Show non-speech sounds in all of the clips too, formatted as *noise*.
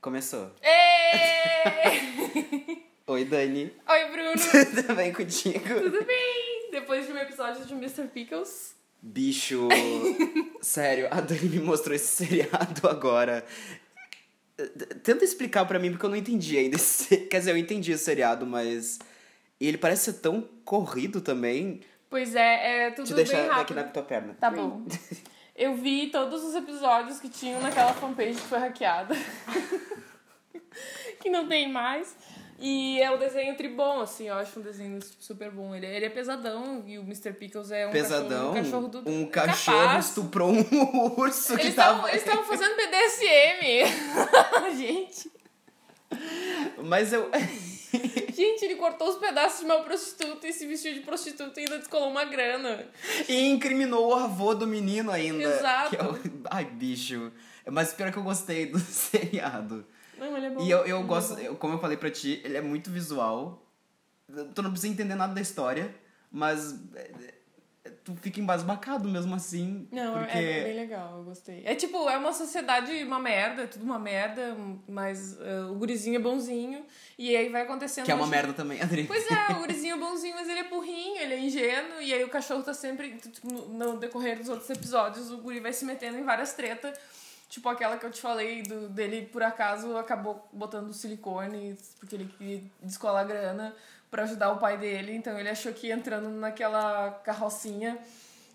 Começou. Oi, Dani. Oi, Bruno. *laughs* Tudo bem contigo? Tudo bem? Depois de um episódio de Mr. Pickles. Bicho, sério, a Dani me mostrou esse seriado agora. Tenta explicar pra mim, porque eu não entendi ainda. Esse... Quer dizer, eu entendi o seriado, mas. Ele parece ser tão corrido também. Pois é, é tudo Te bem deixar rápido. aqui na tua perna. Tá bom. *laughs* Eu vi todos os episódios que tinham naquela fanpage que foi hackeada. *laughs* que não tem mais. E é um desenho tribom, assim, eu acho um desenho super bom. Ele, ele é pesadão e o Mr. Pickles é um Pesadão. cachorro, um cachorro do Um cachorro capaz. estuprou um *laughs* urso que tava. eles estavam fazendo BDSM. *laughs* Gente. Mas eu. Gente, ele cortou os pedaços de uma prostituta e se vestiu de prostituta e ainda descolou uma grana. E incriminou o avô do menino ainda. Exato. É o- Ai, bicho. Mas pior que eu gostei do *laughs* seriado. Não, ele é bom. E eu, eu Ele é gosto, eu- como eu falei pra ti, ele é muito visual. Tu não precisa entender nada da história, mas é, é, tu fica embasbacado mesmo assim. Não, porque... é bem legal, eu gostei. É tipo, é uma sociedade uma merda, é tudo uma merda, mas uh, o gurizinho é bonzinho. E aí vai acontecendo. Que é uma gente- merda também, Adri. Pois é, o *laughs* gurizinho é bonzinho, mas ele é burrinho, ele é ingênuo, e aí o cachorro tá sempre, no, no decorrer dos outros episódios, o guri vai se metendo em várias tretas. Tipo aquela que eu te falei do, dele, por acaso, acabou botando silicone, porque ele queria descolar grana pra ajudar o pai dele. Então ele achou que ia entrando naquela carrocinha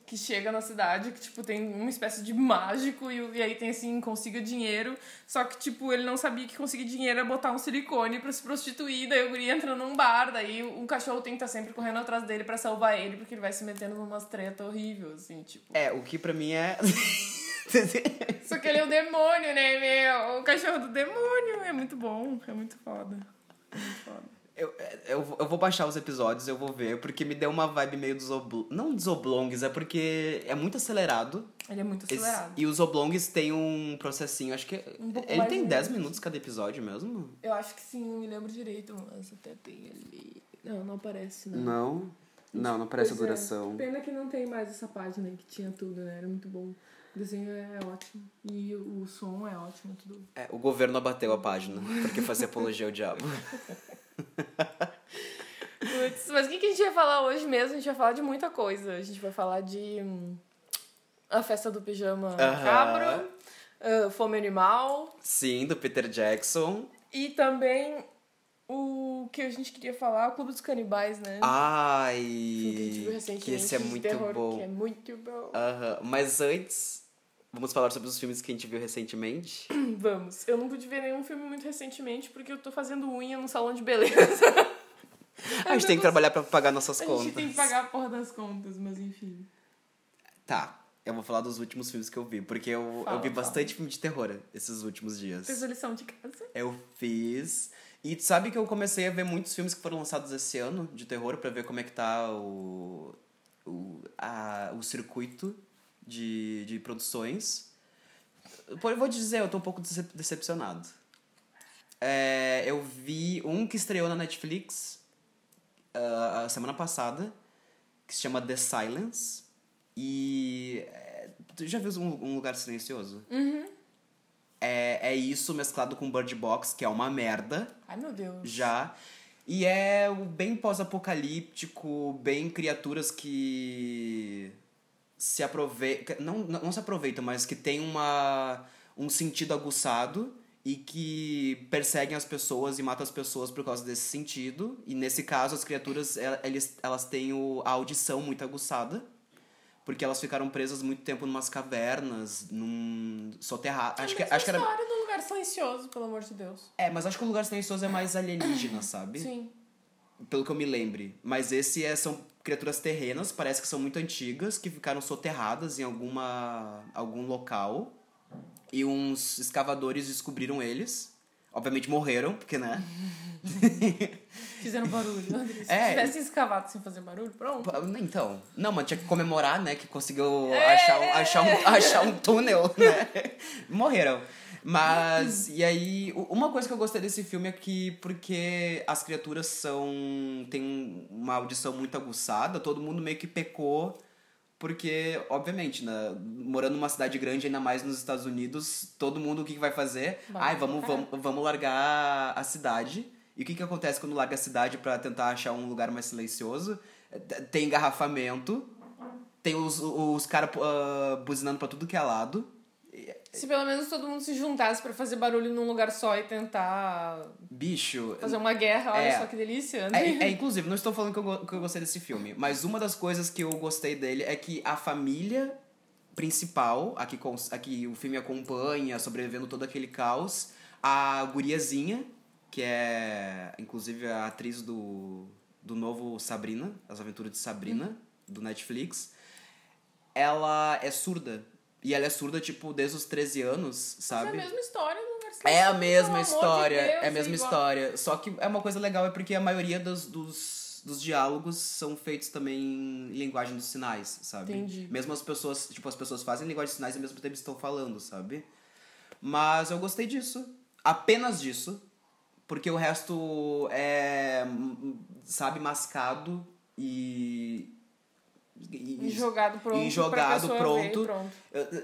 que chega na cidade, que, tipo, tem uma espécie de mágico, e, e aí tem, assim, consiga dinheiro, só que, tipo, ele não sabia que conseguir dinheiro é botar um silicone pra se prostituir, daí o guri entra num bar, daí o, o cachorro tem que estar sempre correndo atrás dele pra salvar ele, porque ele vai se metendo numas treta horrível, assim, tipo... É, o que pra mim é. *laughs* Só que ele é o demônio, né, meu? O cachorro do demônio, é muito bom, é muito foda. É muito foda. Eu, eu, vou- eu vou baixar os episódios, eu vou ver, porque me deu uma vibe meio dos oblongs. Não dos oblongs, é porque é muito acelerado. Ele é muito Esse- acelerado. e os oblongs têm um processinho, acho que. Um pouco ele mais tem lento. 10 minutos cada episódio mesmo? Eu acho que sim, não me lembro direito, mas até tem ali... Não, não aparece, não. Não. Não, não parece a Pois é. duração. Pena que não tem mais essa página que tinha tudo, né? Era muito bom. O desenho é ótimo. E o som é ótimo, tudo. É, o governo abateu a página, porque fazia apologia ao diabo. *laughs* Putz, mas o que, que a gente vai falar hoje mesmo? A gente vai falar de muita coisa. A gente vai falar de hum, a festa do pijama Aham. cabro, ah, fome animal Sim, do Peter Jackson. e também o que a gente queria falar, o Clube dos Canibais, né? Ai, que a gente viu recentemente que esse é muito terror, bom. Que é muito bom. Aham, Mas antes, vamos falar sobre os filmes que a gente viu recentemente. *clears throat* Vamos. Eu não pude ver nenhum filme muito recentemente porque eu tô fazendo unha num salão de beleza. *laughs* a gente tem que trabalhar pra pagar nossas A contas. gente tem que pagar a porra das contas, mas enfim. Tá, eu vou falar dos últimos filmes que eu vi, porque eu, Fala, eu vi fala. bastante filme de terror esses últimos dias. Fez a lição de casa? Eu fiz. E tu sabe que eu comecei a ver muitos filmes que foram lançados esse ano de terror pra ver como é que tá o. o, a, o circuito de, de produções. Eu vou te dizer, eu tô um pouco decep- decepcionado. É, eu vi um que estreou na Netflix ah, a semana passada, que se chama The Silence. E. é, tu já viu um, um lugar silencioso? Uhum. É, é isso mesclado com Bird Box, que é uma merda, Ai, meu Deus. já. E é bem pós-apocalíptico, bem criaturas que se aproveitam. Não, não se aproveitam, mas que tem uma, um sentido aguçado e que perseguem as pessoas e matam as pessoas por causa desse sentido. E nesse caso, as criaturas el- eles, elas têm o, a audição muito aguçada. Porque elas ficaram presas muito tempo numas cavernas, num soterrado. Acho que, É a mesma acho que era. história do lugar silencioso, pelo amor de Deus. É, mas acho que o lugar silencioso é mais alienígena, *coughs* sabe? Sim. Pelo que eu me lembre. Mas esse é, são criaturas terrenas, parece que são muito antigas, que ficaram soterradas em alguma algum local. E uns escavadores descobriram eles. Obviamente morreram, porque, né? *laughs* Fizeram barulho. André. Se É. tivesse escavado sem fazer barulho, pronto. Então, não, mas tinha que comemorar, né? Que conseguiu É. achar, achar, um, *laughs* achar um túnel, né? Morreram. Mas, e aí, uma coisa que eu gostei desse filme é que, porque as criaturas são. têm uma audição muito aguçada, todo mundo meio que pecou porque, obviamente, né, morando numa cidade grande, ainda mais nos Estados Unidos, todo mundo o que, que vai fazer? Vai Ai, vamos, vamos, vamos largar a cidade. E o que, que acontece quando larga a cidade pra tentar achar um lugar mais silencioso? Eh, Tem engarrafamento, tem os, os caras buzinando pra tudo que é lado. Se pelo menos todo mundo se juntasse pra fazer barulho num lugar só e tentar Bicho, fazer uma guerra, olha É. só que delícia. É, é, inclusive, não estou falando que eu, que eu gostei desse filme, mas uma das coisas que eu gostei dele é que a família principal, a que, a que o filme acompanha, sobrevivendo todo aquele caos, a guriazinha, que é inclusive a atriz do, do novo Sabrina, As Aventuras de Sabrina, do Netflix, ela é surda. E ela é surda, tipo, desde os 13 anos, Mas é a sabe? mesma história do lugar É a mesma amor de história, Deus, é a mesma igual. história. Só que é uma coisa legal, é porque a maioria dos, dos, dos diálogos são feitos também em linguagem dos sinais, sabe? Entendi. Mesmo as pessoas, tipo, as pessoas fazem linguagem dos sinais e ao mesmo tempo estão falando, sabe? Mas eu gostei disso. Apenas disso. Porque o resto é, hum, sabe, mascado e. E jogado pronto. e jogado pronto. E pronto.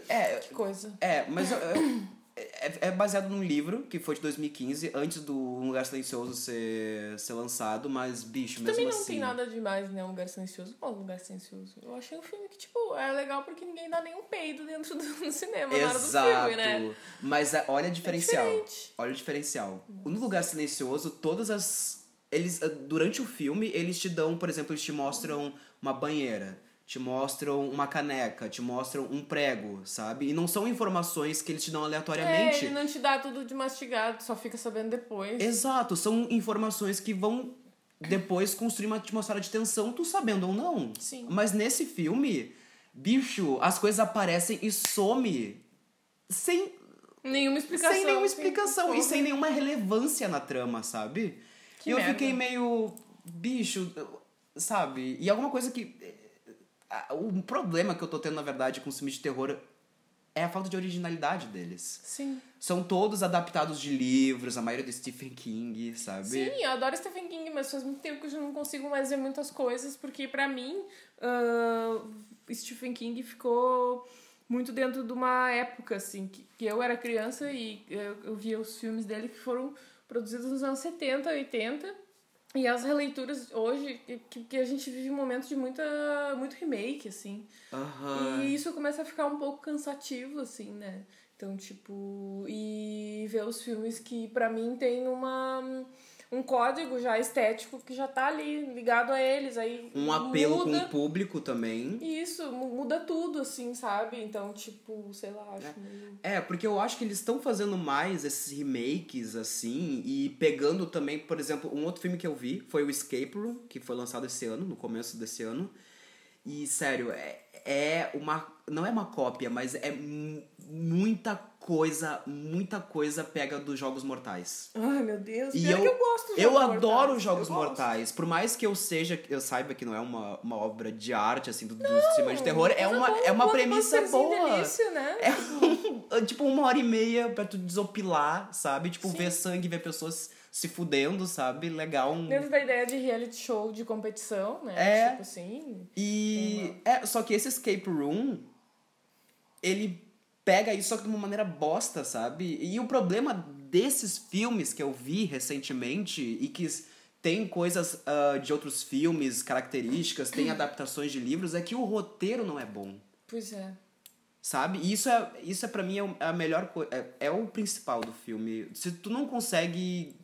É, Que coisa. é, mas é, é baseado num livro que foi de 2015, antes do Um Lugar Silencioso ser, ser lançado, mas, bicho, mesmo Também não assim. tem nada demais, né? Um lugar silencioso. Qual lugar silencioso? Eu achei um filme que, tipo, é legal porque ninguém dá nenhum peido dentro do cinema na hora do Exato. filme, né? Mas é, olha o diferencial. diferente. olha o diferencial. No Lugar Silencioso, todas as. Eles, eh, durante o filme, eles te dão, por exemplo, eles te mostram uma banheira, te mostram uma caneca, te mostram um prego, sabe? E não são informações que eles te dão É, aleatoriamente. ele não te dá tudo de mastigado, só fica sabendo depois. Exato, são informações que vão depois construir uma atmosfera de tensão, tu sabendo ou não. Sim. Mas nesse filme, bicho, as coisas aparecem e some sem, Nenhuma explicação. sem nenhuma assim, explicação e sem nenhuma relevância na trama, sabe? Que e eu merda. fiquei meio. Bicho, sabe? E alguma coisa que. O problema que eu tô tendo, na verdade, com os filmes de terror é a falta de originalidade deles. Sim. São todos adaptados de livros, a maioria do Stephen King, sabe? Sim, eu adoro Stephen King, mas faz muito tempo que eu não consigo mais ver muitas coisas, porque pra mim, ah, Stephen King ficou muito dentro de uma época, assim, que, que eu era criança e eu, eu via os filmes dele que foram produzidos nos anos 70, 80, e as releituras hoje, que, que a gente vive um momento de muita, muito remake, assim. Aham. E isso começa a ficar um pouco cansativo, assim, né? Então, tipo, e ver os filmes que pra mim tem uma um código já estético que já tá ali ligado a eles, aí Um apelo muda com o público também. isso, mu- muda tudo assim, sabe? Então, tipo, sei lá, acho meio É, porque eu acho que eles estão fazendo mais esses remakes, assim, e pegando também, por exemplo, um outro filme que eu vi foi o Escape Room, que foi lançado esse ano, no começo desse ano. E, sério, é, é uma. Não é uma cópia, mas é mu- muita coisa, muita coisa pega dos Jogos Mortais. Ai, meu Deus, E eu, que eu gosto dos eu Jogos adoro Mortais. os Jogos Eu gosto. Mortais. Por mais que eu seja, eu saiba que não é uma, uma obra de arte, assim, do, do cinema de terror, é uma, é uma premissa boa. delícia, né? É um, *laughs* tipo uma hora e meia pra tu desopilar, sabe? Tipo, Sim. ver sangue, ver pessoas se fudendo, sabe? Legal. Um... Dentro da ideia de reality show de competição, né? É. Tipo assim. E. É, só que esse escape room, ele pega isso só que de uma maneira bosta, sabe? E o problema desses filmes que eu vi recentemente e que tem coisas ah, de outros filmes, características, tem adaptações de livros, é que o roteiro não é bom. Pois é. Sabe? E isso é, isso é para mim é é a melhor coisa. É, é o principal do filme. Se tu não consegue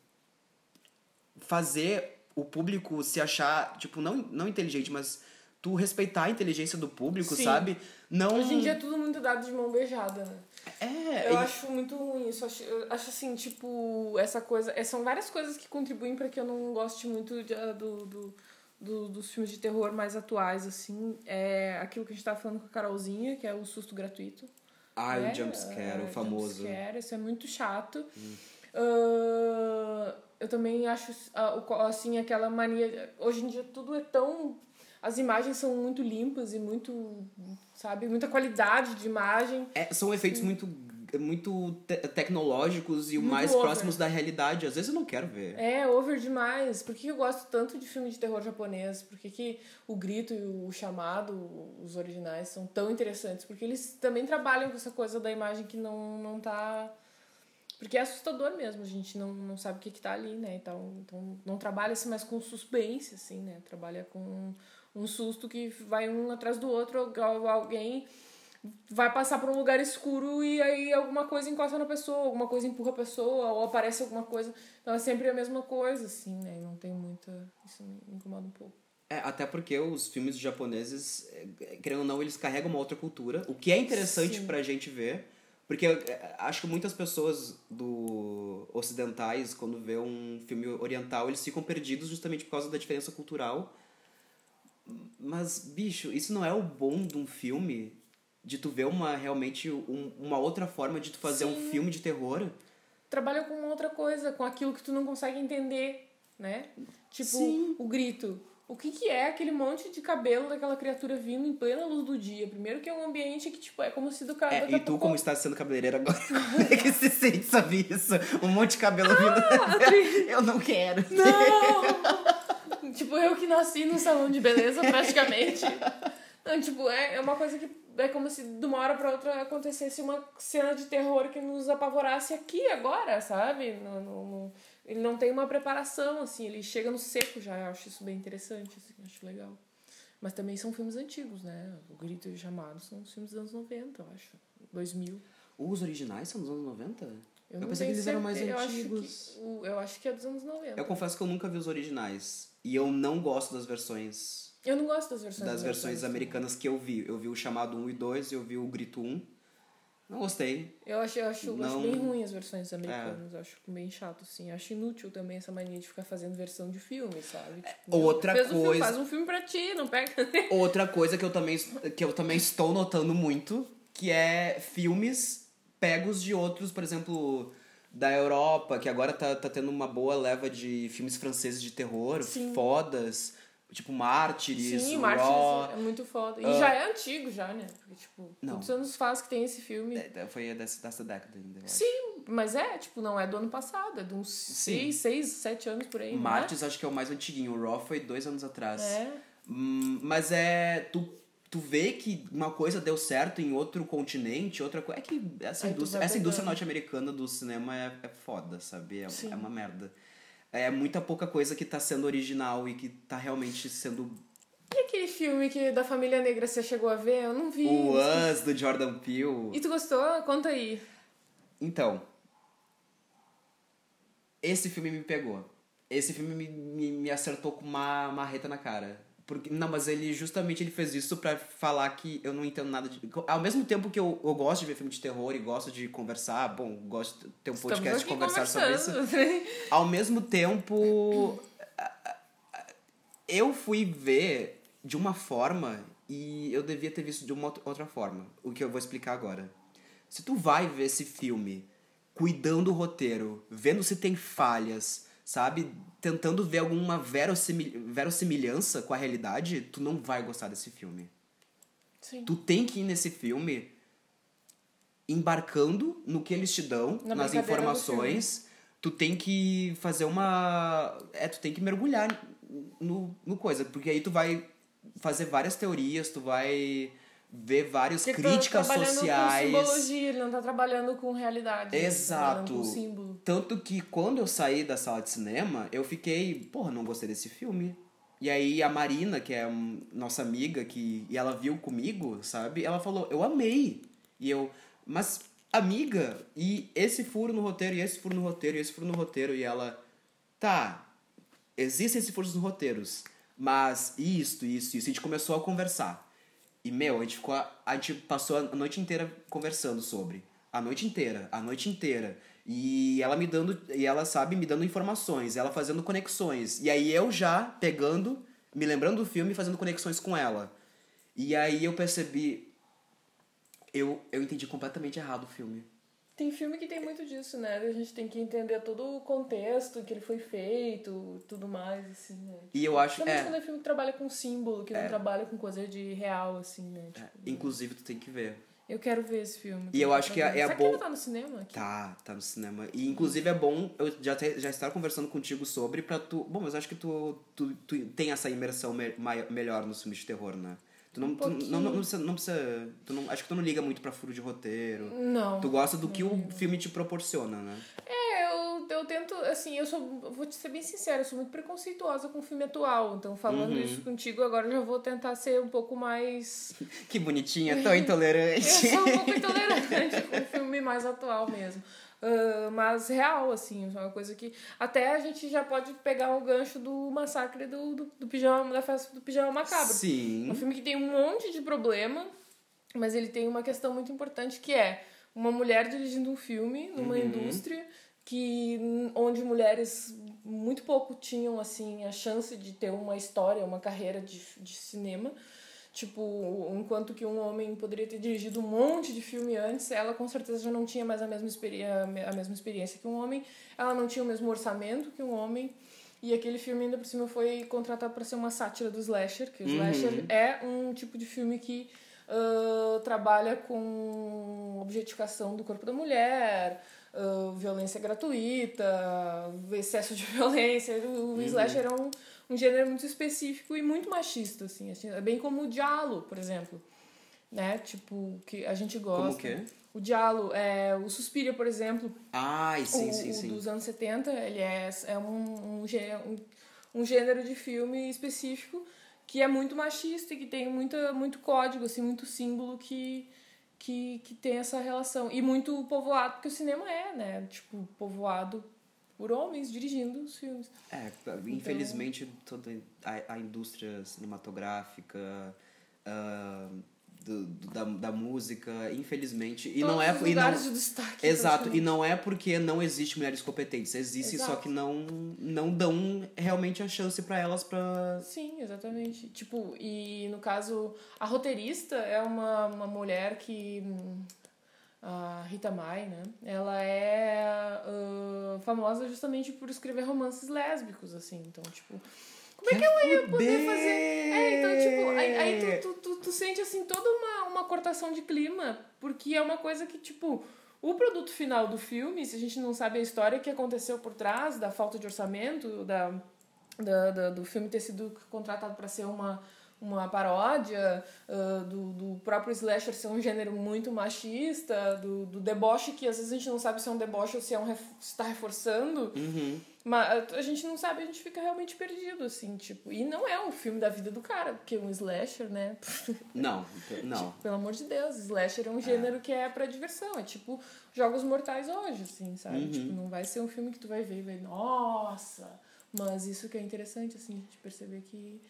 fazer o público se achar, tipo, não, não inteligente, mas tu respeitar a inteligência do público, Sim. sabe? Não. Hoje em dia é tudo muito dado de mão beijada, né? É, Eu e- acho muito ruim isso. Acho, acho assim, tipo, essa coisa. é, São várias coisas que contribuem pra que eu não goste muito de, ah, do, do, do- dos filmes de terror mais atuais, assim. É aquilo que a gente tava falando com a Carolzinha, que é o susto gratuito. Ah, né? o jumpscare, Ah, o famoso. Jumpscare, isso é muito chato. Ah, eu também acho, ah, assim, aquela mania... Hoje em dia tudo é tão... As imagens são muito limpas e muito, sabe? Muita qualidade de imagem. É, são efeitos muito muito te tecnológicos e o Muito mais over. próximos da realidade. Às vezes eu não quero ver. É, over demais. Por que eu gosto tanto de filme de terror japonês? Por que, que o Grito e o Chamado, os originais, são tão interessantes? Porque eles também trabalham com essa coisa da imagem que não, não tá... Porque é assustador mesmo, a gente não, não sabe o que, que tá ali, né? Então, então não trabalha-se mais com suspense, assim, né? Trabalha com um susto que vai um atrás do outro, al- alguém vai passar por um lugar escuro e aí alguma coisa encosta na pessoa, alguma coisa empurra a pessoa, ou aparece alguma coisa. Então é sempre a mesma coisa, assim, né? Não tem muita. Isso me incomoda um pouco. É, até porque os filmes japoneses, é, querendo ou não, eles carregam uma outra cultura, o que é interessante Sim. pra gente ver. Porque é, acho que muitas pessoas do ocidentais, quando vê um filme oriental, eles ficam perdidos justamente por causa da diferença cultural. Mas, bicho, isso não é o bom de um filme, de tu ver uma realmente um- uma outra forma de tu fazer um Sim. filme de terror. Trabalha com outra coisa, com aquilo que tu não consegue entender, né? Tipo, Sim. o grito. O que, que é aquele monte de cabelo daquela criatura vindo em plena luz do dia? Primeiro que é um ambiente que, tipo, é como se do cara. É, e tu, como está sendo cabeleireira agora, *laughs* como é que se sente, sabe isso? Um monte de cabelo vindo. *laughs* Eu não quero. Não! Tipo, eu que nasci num salão de beleza, praticamente. Não, tipo, é, é uma coisa que é como se de uma hora pra outra acontecesse uma cena de terror que nos apavorasse aqui, agora, sabe? No, no- no- ele não tem uma preparação, assim, ele chega no seco já. Eu acho isso bem interessante, assim, acho legal. Mas também são filmes antigos, né? O Grito e o Chamado são filmes dos anos 90, eu acho. 2000. Os originais são dos anos 90? Eu, não pensei que eles eram mais certeza, eu acho antigos. que eu acho que é dos anos 90. Eu confesso que eu nunca vi os originais. E eu não gosto das versões. Eu não gosto das versões Das versões americanas que eu vi. Eu vi o chamado 1 e 2, eu vi o Grito 1. Não gostei. Eu acho, eu acho, eu acho Não- bem ruim as versões É. americanas. Eu acho bem chato, assim. Acho inútil também essa mania de ficar fazendo versão de filme, sabe? Tipo, meu, outra fez um filme, coisa- faz um filme pra ti, não pega. *laughs* Outra coisa que eu também, que eu também estou notando muito, que é filmes pegos de outros, por exemplo, da Europa, que agora tá, tá tendo uma boa leva de filmes franceses de terror, Sim. fodas, tipo Mártires, Sim, Raw. Martin é muito foda. E Ah. já é antigo, já, né? Porque, tipo, Não. quantos anos faz que tem esse filme? É, Foi dessa, dessa década ainda. Sim, mas é, tipo, não é do ano passado, é de uns seis, seis, sete anos por aí. é? Mártires acho que é o mais antiguinho, o Raw foi dois anos atrás. É. Hum, mas é. Tu, tu vê que uma coisa deu certo em outro continente, outra coisa. É que essa Aí indústria, essa indústria norte-americana do cinema é, é foda, sabe? É, é uma merda. É muita pouca coisa que tá sendo original e que tá realmente sendo. E aquele filme que da família negra você chegou a ver? Eu não vi. O Us do Jordan Peele. E tu gostou? Conta aí. Então. Esse filme me pegou. Esse filme me, me, me acertou com uma marreta na cara. Porque, não, mas ele justamente ele fez isso pra falar que eu não entendo nada de. Ao mesmo tempo que eu, eu gosto de ver filme de terror e gosto de conversar, bom, gosto de ter um podcast de Estamos conversar sobre isso. *laughs* Ao mesmo tempo, eu fui ver de uma forma e eu devia ter visto de uma outra- outra forma. O que eu vou explicar agora. Se tu vai ver esse filme cuidando do roteiro, vendo se tem falhas, sabe? Tentando ver alguma verossimil- verossimilhança com a realidade, tu não vai gostar desse filme. Sim. Tu tem que ir nesse filme embarcando no que eles te dão, Na nas informações. Tu tem que fazer uma. É, tu tem que mergulhar no, no coisa. Porque aí tu vai fazer várias teorias, tu vai ver várias Porque tá críticas trabalhando sociais. Com simbologia, ele não tá trabalhando com realidade. tá Exato. trabalhando Com símbolo. Tanto que quando eu saí da sala de cinema, eu fiquei, porra, não gostei desse filme. E aí a Marina, que é nossa amiga, que e ela viu comigo, sabe? Ela falou, eu amei. E eu, mas amiga, e esse furo no roteiro, e esse furo no roteiro, e esse furo no roteiro, e ela, tá, existem esses furos nos roteiros, mas isto, isso, isso. A gente começou a conversar. E, meu, a gente, ficou, a, a gente passou a noite inteira conversando sobre. A noite inteira, a noite inteira. E ela me dando, e ela sabe, me dando informações, ela fazendo conexões. E aí eu já pegando, me lembrando do filme e fazendo conexões com ela. E aí eu percebi. Eu, eu entendi completamente errado o filme. Tem filme que tem muito disso, né? A gente tem que entender todo o contexto que ele foi feito, tudo mais, assim, né? E eu acho. Principalmente É, quando é filme que trabalha com símbolo, que É. não trabalha com coisa de real, assim, né? Tipo, inclusive, tu tem que ver. Eu quero ver esse filme. E eu acho que é- é Será bom- que ele tá no cinema? Aqui? Tá, tá no cinema. E inclusive é bom eu já, te, já estar conversando contigo sobre pra tu. Bom, mas eu acho que tu, tu, tu tem essa imersão me, mai- melhor nos filmes de terror, né? Tu não, Um tu, não, não, precisa. Não precisa tu não, acho que tu não liga muito pra furo de roteiro. Não. Tu gosta do que o filme te proporciona, né? É, eu, eu tento, assim, eu sou, vou te ser bem sincera, eu sou muito preconceituosa com o filme atual. Então, falando Uhum. isso contigo, agora eu já vou tentar ser um pouco mais. *laughs* Que bonitinha, tão *laughs* intolerante. Eu sou um pouco intolerante com o filme mais atual mesmo. Ah, mas real, assim, é uma coisa que. Até a gente já pode pegar o gancho do massacre do, do, do pijama, da festa do pijama macabro. Sim. um filme que tem um monte de problema, mas ele tem uma questão muito importante que é uma mulher dirigindo um filme numa Uhum. indústria que onde mulheres muito pouco tinham assim a chance de ter uma história, uma carreira de, de cinema. Tipo, enquanto que um homem poderia ter dirigido um monte de filme antes, ela com certeza já não tinha mais a mesma, a mesma experiência que um homem, ela não tinha o mesmo orçamento que um homem. E aquele filme ainda por cima foi contratado para ser uma sátira do slasher, que o Uhum. slasher é um tipo de filme que ah, trabalha com objetificação do corpo da mulher, ah, violência gratuita, excesso de *laughs* violência. O, o slasher é um, um gênero muito específico e muito machista, assim, assim, é bem como o diálogo, por exemplo. Né? Tipo, que a gente gosta. Como que é? O diálogo, é, o Suspiria, por exemplo, Ai, sim, o, sim, o sim. dos anos 70, ele é, é um, um, gê- um, um gênero de filme específico que é muito machista e que tem muita, muito código, assim, muito símbolo que, que, que tem essa relação. E muito povoado, porque o cinema é, né? Tipo, povoado por homens dirigindo os filmes. É, infelizmente toda a, a indústria cinematográfica, ah, do, do- da, da música, infelizmente. E não Todos é. os E não, de destaque. exato, e não é porque não existe mulheres competentes. Existe, só Exato. que não, não dão realmente a chance pra elas pra. Sim, exatamente. Tipo, e no caso, a roteirista é uma, uma mulher que. A Rita Mai, né? Ela é ah, famosa justamente por escrever romances lésbicos, assim. Então, tipo. Como é que ela ia poder fazer. É, então, tipo, aí, aí tu, tu, tu, tu sente, assim, toda uma, uma cortação de clima, porque é uma coisa que, tipo. O produto final do filme, se a gente não sabe a história que aconteceu por trás da falta de orçamento, da, da, da- do filme ter sido contratado para ser uma, uma paródia, ah, do, do próprio slasher ser um gênero muito machista, do, do deboche que às vezes a gente não sabe se é um deboche ou se é um está reforçando. Uhum. Mas a gente não sabe, a gente fica realmente perdido, assim, tipo. E não é um filme da vida do cara, porque um slasher, né? *laughs* Não, não. Pelo amor de Deus, slasher é um gênero que é pra diversão. É tipo Jogos Mortais hoje, assim, sabe? Uhum. Tipo, não vai ser um filme que tu vai ver e vai, nossa! Mas isso que é interessante, assim, de perceber que,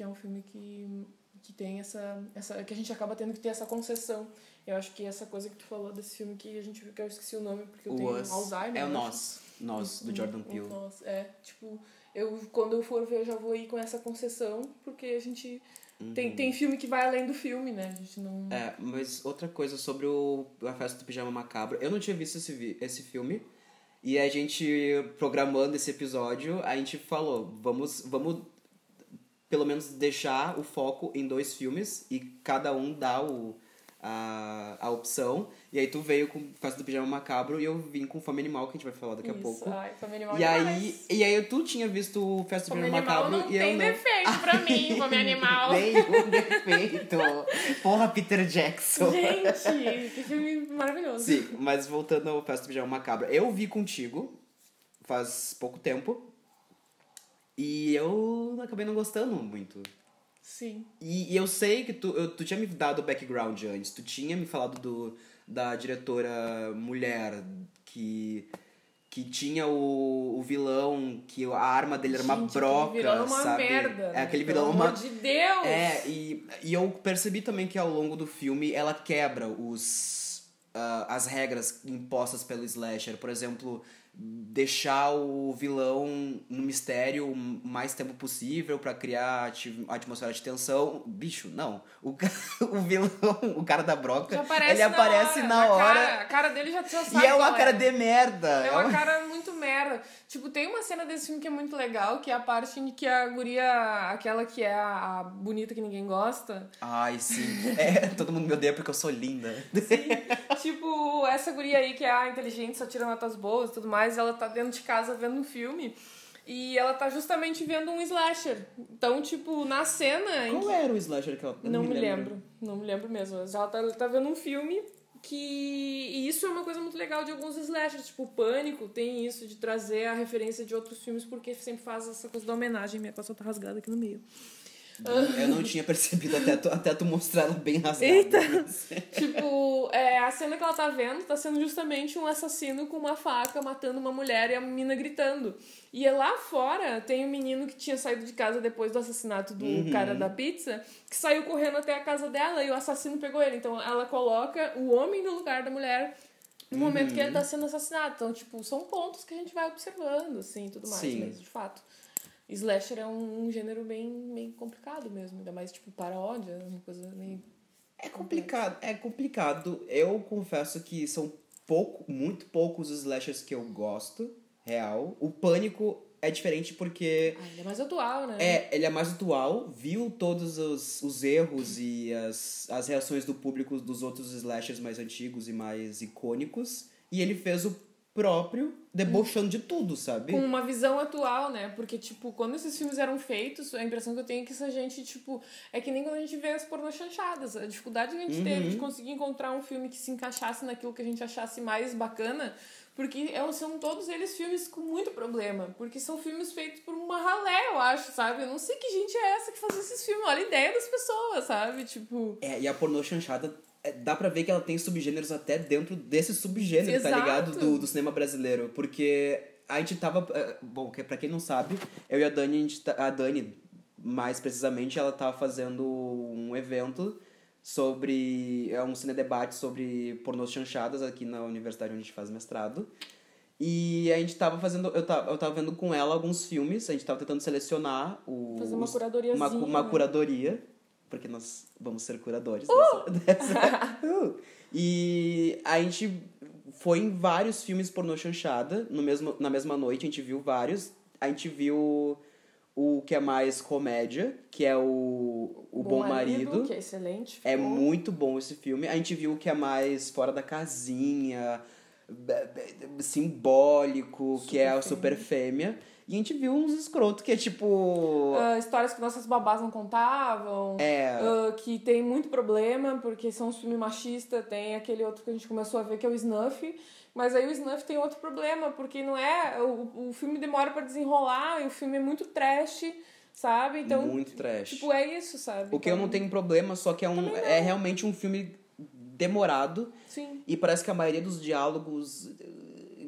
que é um filme que, que tem essa, essa. que a gente acaba tendo que ter essa concessão. Eu acho que essa coisa que tu falou desse filme que a gente que eu esqueci o nome, porque eu O tenho Us Alzheimer. é o acho. Nós. Nós, do Um- Jordan Peele. nós. É, tipo, eu, quando eu for ver, eu já vou ir com essa concessão, porque a gente. Tem, tem filme que vai além do filme, né? A gente não. Uhum. É, mas outra coisa sobre o, a festa do pijama macabro. Eu não tinha visto esse, esse filme. E a gente, programando esse episódio, a gente falou, vamos, vamos pelo menos deixar o foco em dois filmes e cada um dá o, a, a opção. E aí tu veio com Festa do Pijama Macabro e eu vim com Fome Animal, que a gente vai falar daqui a Isso. pouco. Ai, Fome Animal E aí, e aí tu tinha visto o Festa do Fome Pijama Macabro não e eu tem não. defeito pra mim, *laughs* Fome Animal. Nenhum defeito. Porra, Peter Jackson. Gente, que filme maravilhoso. Sim, mas voltando ao Festa do Pijama Macabro, eu vi contigo faz pouco tempo e eu acabei não gostando muito. Sim. E, e eu sei que tu, eu- tu tinha me dado o background antes, tu tinha me falado do, da diretora mulher que, que tinha o, o vilão, que a arma dele era uma Gente, broca, aquele vilão é uma sabe? merda. É aquele Pelo vilão é uma, amor de Deus! é, e, e eu percebi também que ao longo do filme ela quebra os, ah, as regras impostas pelo slasher. Por exemplo, deixar o vilão no mistério o mais tempo possível pra criar ati- atmosfera de tensão. Bicho, não. O, *laughs* o vilão, o cara da broca, aparece ele na aparece hora, na hora. Cara, a cara dele já, já e é uma cara de merda. É uma cara muito merda. merda. Tipo, tem uma cena desse filme que é muito legal, que é a parte em que a guria, aquela que é a, a bonita que ninguém gosta. Ai, sim. É, *laughs* todo mundo me odeia porque eu sou linda. Sim. tipo, essa guria aí que é a inteligente, só tira notas boas e tudo mais, ela tá dentro de casa vendo um filme. E ela tá justamente vendo um slasher. Então, tipo, na cena. Qual que... era o slasher que ela eu Não, me, lembro. lembro. Não me lembro mesmo. Mas ela tá, ela tá vendo um filme que e isso é uma coisa muito legal de alguns slashers, tipo o Pânico tem isso de trazer a referência de outros filmes porque sempre faz essa coisa da homenagem, minha calça tá rasgada aqui no meio. Eu não tinha percebido até tu, até tu mostrar ela bem rasgada. Eita! *laughs* tipo, é, a cena que ela tá vendo tá sendo justamente um assassino com uma faca matando uma mulher e a menina gritando. E lá fora tem um menino que tinha saído de casa depois do assassinato do uhum. cara da pizza, que saiu correndo até a casa dela e o assassino pegou ele. Então ela coloca o homem no lugar da mulher no momento uhum. que ele tá sendo assassinado. Então, tipo, são pontos que a gente vai observando, assim, tudo mais, Sim. mas de fato. Slasher é um, um gênero bem, bem complicado mesmo, ainda mais tipo paródia, uma coisa meio. É complicado, é complicado. Eu confesso que são pouco, muito poucos slashers que eu gosto, real. O Pânico é diferente porque. Ah, ele é mais atual, né? É, ele é mais atual, viu todos os, os erros e as, as reações do público dos outros slashers mais antigos e mais icônicos. E ele fez o próprio, debochando de tudo, sabe? Com uma visão atual, né? Porque, tipo, quando esses filmes eram feitos, a impressão que eu tenho é que essa gente, tipo, é que nem quando a gente vê as pornochanchadas. A dificuldade que a gente uhum. teve de conseguir encontrar um filme que se encaixasse naquilo que a gente achasse mais bacana. Porque é são todos eles filmes com muito problema. Porque são filmes feitos por uma ralé, eu acho, sabe? Eu não sei que gente é essa que faz esses filmes. Olha a ideia das pessoas, sabe? Tipo. É, e a pornô chanchada dá pra ver que ela tem subgêneros até dentro desse subgênero, Exato. tá ligado? Do, do cinema brasileiro. Porque a gente tava. É, bom, pra quem não sabe, eu e a Dani, a, gente, tá, a Dani, mais precisamente, ela tava fazendo um evento sobre. É um cinedebate sobre pornôs chanchadas aqui na universidade onde a gente faz mestrado. E a gente tava fazendo. Eu tava, eu tava vendo com ela alguns filmes, a gente tava tentando selecionar o. Fazer uma curadoria. Uma, uma curadoria porque nós vamos ser curadores uh! dessa. *laughs* dessa. uh! E a gente foi em vários filmes pornô chanchada no mesmo, na mesma noite, a gente viu vários. A gente viu o que é mais comédia, que é o, o Bom, bom Marido, Marido. Que é excelente. É muito bom esse filme. A gente viu o que é mais Fora da Casinha, simbólico, super que é a Super Fêmea. E a gente viu uns escroto que é tipo. Uh, histórias que nossas babás não contavam. É. Uh, que tem muito problema, porque são um filme machista. Tem aquele outro que a gente começou a ver que é o Snuff. Mas aí o Snuff tem outro problema, porque não é. O, o filme demora para desenrolar e o filme é muito trash sabe? Então, muito trash. Tipo, é isso, sabe? O que então, eu não tenho problema, só que é um é realmente um filme demorado. Sim. E parece que a maioria dos diálogos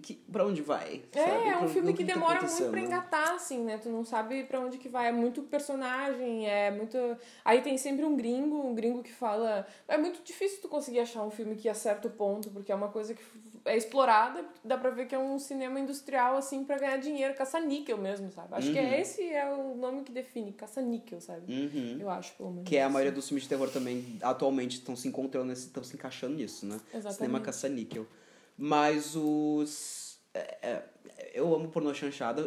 que, pra onde vai? É, sabe? é um filme que, que tá demora tá muito pra engatar, assim, né? Tu não sabe pra onde que vai. É muito personagem, é muito. Aí tem sempre um gringo, um gringo que fala. É muito difícil tu conseguir achar um filme que acerta o ponto, porque é uma coisa que é explorada, dá pra ver que é um cinema industrial, assim, pra ganhar dinheiro, caça-níquel mesmo, sabe? Acho uhum. que é esse é o nome que define, caça-níquel, sabe? Uhum. Eu acho, pelo menos. Que é a maioria dos filmes de terror também, atualmente, estão se encontrando, estão se encaixando nisso, né? Exatamente. Cinema caça-níquel. Mas os. É, é, eu amo pornô chanchada,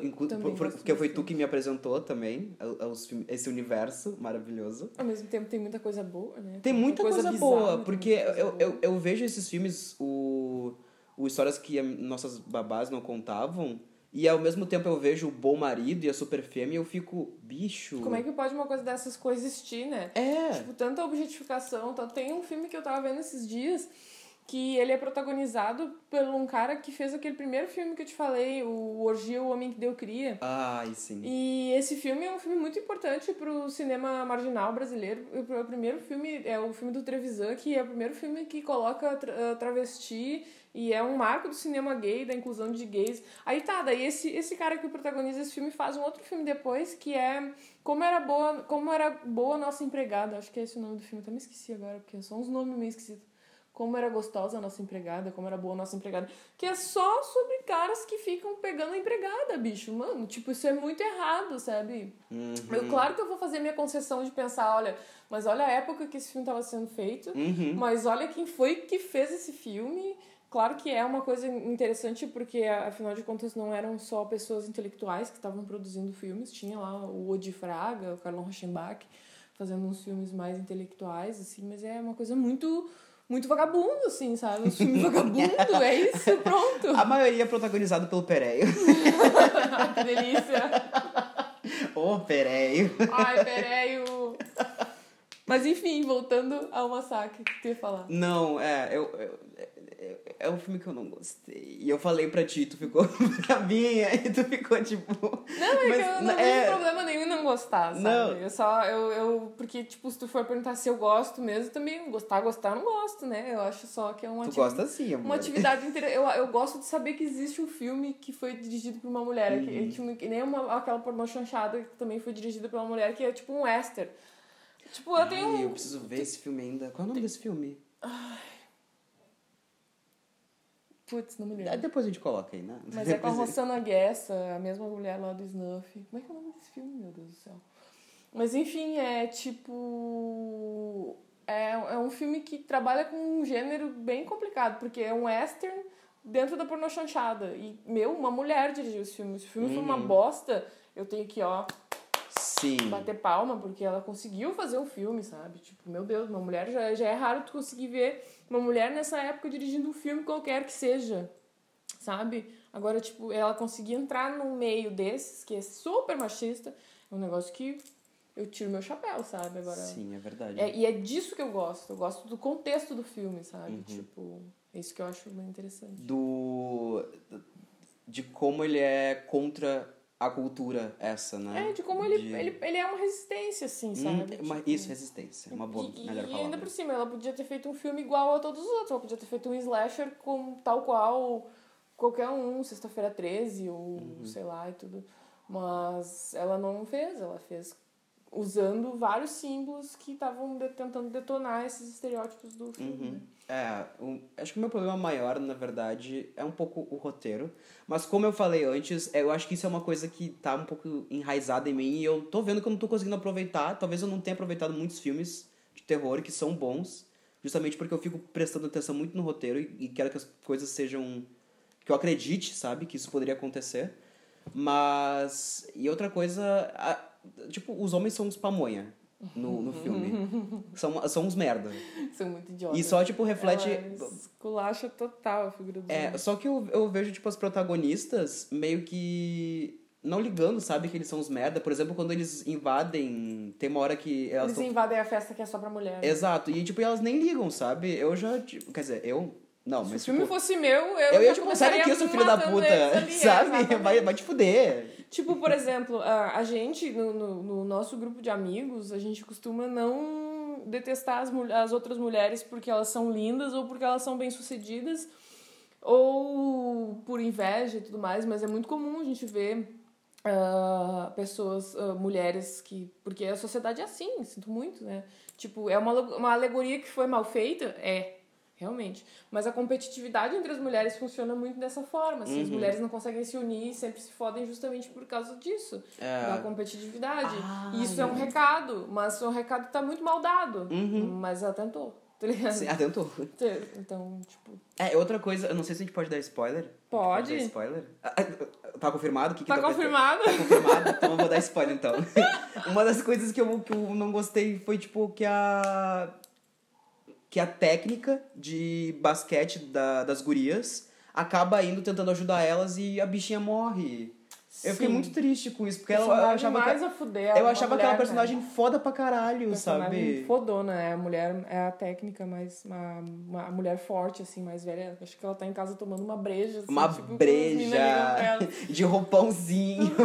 porque foi tu que me apresentou também aos, esse universo maravilhoso. Ao mesmo tempo tem muita coisa boa, né? Tem muita coisa, coisa boa, porque coisa eu, boa. Eu, eu vejo esses filmes, o, o histórias que nossas babás não contavam, e ao mesmo tempo eu vejo o Bom Marido e a Super Fêmea e eu fico, bicho. Como é que pode uma coisa dessas coexistir, né? É. Tipo, tanta objetificação. Tá... Tem um filme que eu tava vendo esses dias que ele é protagonizado por um cara que fez aquele primeiro filme que eu te falei, o Orgia, o Homem que Deu Cria. Ah, sim. E esse filme é um filme muito importante pro cinema marginal brasileiro. O primeiro filme é o filme do Trevisan, que é o primeiro filme que coloca tra travesti e é um marco do cinema gay, da inclusão de gays. Aí tá, daí esse, esse cara que protagoniza esse filme faz um outro filme depois, que é Como Era Boa, Como Era Boa Nossa Empregada. Acho que é esse o nome do filme, até me esqueci agora, porque são uns nomes meio esquisitos como era gostosa a nossa empregada, como era boa a nossa empregada. Que é só sobre caras que ficam pegando a empregada, bicho. Mano, tipo, isso é muito errado, sabe? Uhum. Eu, claro que eu vou fazer minha concessão de pensar, olha, mas olha a época que esse filme estava sendo feito, uhum. mas olha quem foi que fez esse filme. claro que é uma coisa interessante porque, afinal de contas, não eram só pessoas intelectuais que estavam produzindo filmes. Tinha lá o Odi Fraga, o Carlon Rochenbach, fazendo uns filmes mais intelectuais, assim. Mas é uma coisa muito muito vagabundo, assim, sabe? Um filme vagabundo, é isso, pronto. A maioria é protagonizado pelo Pereio. *laughs* que delícia. Ô, oh, Pereio. Ai, Pereio. Mas enfim, voltando ao massacre que tu ia falar. Não, é, eu, eu, é um filme que eu não gostei. E eu falei pra ti, tu ficou *laughs* bravinha e tu ficou tipo. Não, é mas, que eu não é... tenho problema nenhum em não gostar, sabe? Não. Eu só. Eu, eu, porque, tipo, se tu for perguntar se eu gosto mesmo, também gostar, gostar, eu não gosto, né? Eu acho só que é uma. Tu atividade, gosta sim, amor. Uma atividade inteira. Eu, eu gosto de saber que existe um filme que foi dirigido por uma mulher. Uhum. Que, que, que nem uma, aquela pornô chanchada que também foi dirigida por uma mulher, que é tipo um western. Tipo, eu Ai, tenho. Eu preciso ver esse filme ainda. Qual é o nome desse filme? Ai. Putz, não me lembro. Depois a gente coloca aí, né? Mas é com a Rossana Guessa, a mesma mulher lá do Snuff. Como é que é o nome desse filme, meu Deus do céu? Mas enfim, é tipo. É, é um filme que trabalha com um gênero bem complicado, porque é um western dentro da pornô chanchada. E, meu, uma mulher dirigiu esse filme. Se o filme uhum. foi uma uhum. bosta, eu tenho que, ó. Sim. Bater palma, porque ela conseguiu fazer um filme, sabe? Tipo, meu Deus, uma mulher já, já é raro tu conseguir ver uma mulher nessa época dirigindo um filme qualquer que seja, sabe? Agora, tipo, ela conseguir entrar num meio desses, que é super machista, é um negócio que eu tiro meu chapéu, sabe? Agora, Sim, é verdade. É, e é disso que eu gosto. Eu gosto do contexto do filme, sabe? Uhum. Tipo, é isso que eu acho bem interessante. Do. De como ele é contra a cultura essa, né? É, de como ele, de... ele, ele é uma resistência, assim, hum, sabe? Hum, tipo... Isso, resistência. Uma boa, e, melhor e palavra. ainda por cima, ela podia ter feito um filme igual a todos os outros. Ela podia ter feito um slasher com tal qual qualquer um, Sexta-feira 13, ou uhum. sei lá e tudo. Mas ela não fez, ela fez usando vários símbolos que estavam de, tentando detonar esses estereótipos do filme. Uhum. Né? É, um, acho que o meu problema maior, na verdade, é um pouco o roteiro. Mas como eu falei antes, eu acho que isso é uma coisa que tá um pouco enraizada em mim e eu tô vendo que eu não tô conseguindo aproveitar. Talvez eu não tenha aproveitado muitos filmes de terror que são bons, justamente porque eu fico prestando atenção muito no roteiro e, e quero que as coisas sejam. que eu acredite, sabe, que isso poderia acontecer. Mas. E outra coisa. A, tipo, os homens são uns pamonha no, no filme. *laughs* são, são uns merda. São muito idiotas. E só, tipo, reflete. Esculacha total a figura do É, só que eu, eu vejo, tipo, as protagonistas meio que. Não ligando, sabe, que eles são os merda. Por exemplo, quando eles invadem. Tem uma hora que. Elas eles tão... invadem a festa que é só pra mulher. Né? Exato. E, tipo, elas nem ligam, sabe? Eu já. Tipo, quer dizer, eu não, mas. Se o filme tipo, fosse meu, eu. Eu ia, tipo, sai daqui, seu filho da puta. *laughs* Ali, sabe? É, vai, vai te fuder. Tipo, por exemplo, a, a gente, no, no, no, nosso grupo de amigos, a gente costuma não detestar as, as outras mulheres porque elas são lindas ou porque elas são bem-sucedidas ou por inveja e tudo mais, mas é muito comum a gente ver uh, pessoas, uh, mulheres que. Porque a sociedade é assim, sinto muito, né? Tipo, é uma, uma alegoria que foi mal feita? É realmente. Mas a competitividade entre as mulheres funciona muito dessa forma. Assim, uhum. As mulheres não conseguem se unir e sempre se fodem justamente por causa disso, é. da competitividade. Ah, e isso é. um recado, mas o recado tá muito mal dado. Uhum. Mas ela tentou. Tá ligado? Sim, ela tentou. Então, tipo. É, outra coisa, eu não sei se a gente pode dar spoiler. Pode. Pode dar spoiler? Ah, ah, tá confirmado? Que que tá, tá confirmado? Tá confirmado, então eu vou dar spoiler então. *laughs* Uma das coisas que eu, que eu não gostei foi, tipo, que a que a técnica de basquete da, das gurias acaba indo tentando ajudar elas e a bichinha morre. Eu fiquei muito triste com isso, porque ela, eu achava mais que, a fuder eu achava mulher, aquela personagem né? foda pra caralho, personagem sabe? fodona, é a mulher, é a técnica mais, uma, uma mulher forte, assim, mais velha. Acho que ela tá em casa tomando uma breja, assim, Uma tipo, breja *laughs* de roupãozinho.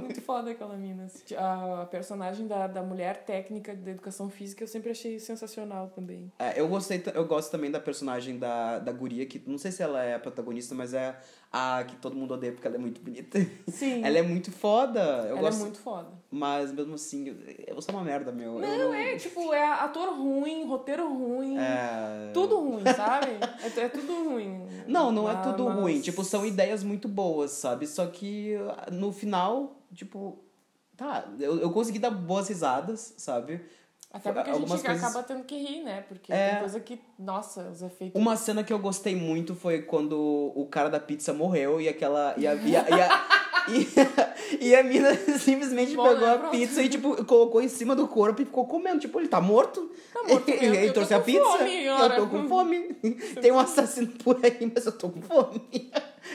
muito foda aquela mina. Assim. A personagem da, da mulher técnica da educação física eu sempre achei sensacional também. É, eu gostei, eu gosto também da personagem da, da guria, que não sei se ela é a protagonista, mas é a que todo mundo odeia porque ela é muito bonita. Sim. ela é muito foda. Eu ela gosto, é muito foda. Mas mesmo assim, eu sou uma merda, meu. Não, não... é tipo, é ator ruim, roteiro ruim. É... Tudo ruim, sabe? é, é, tudo ruim. Não, não é tudo mas... ruim. Tipo, são ideias muito boas, sabe? Só que no final, tipo. Tá, eu, eu consegui dar boas risadas, sabe? Até porque a gente coisas... acaba tendo que rir, né? Porque É. tem coisa que, nossa, os efeitos. Uma cena que eu gostei muito foi quando o cara da pizza morreu e aquela. E a, e a, e a, e, *laughs* e a mina *laughs* simplesmente Bom, pegou né? a Pronto. pizza e, tipo, colocou em cima do corpo e ficou comendo. Tipo, ele tá morto? Tá morto E mesmo, tô trouxe a pizza. fome, eu tô com fome. *laughs* Tem um assassino por aí, mas eu tô com fome.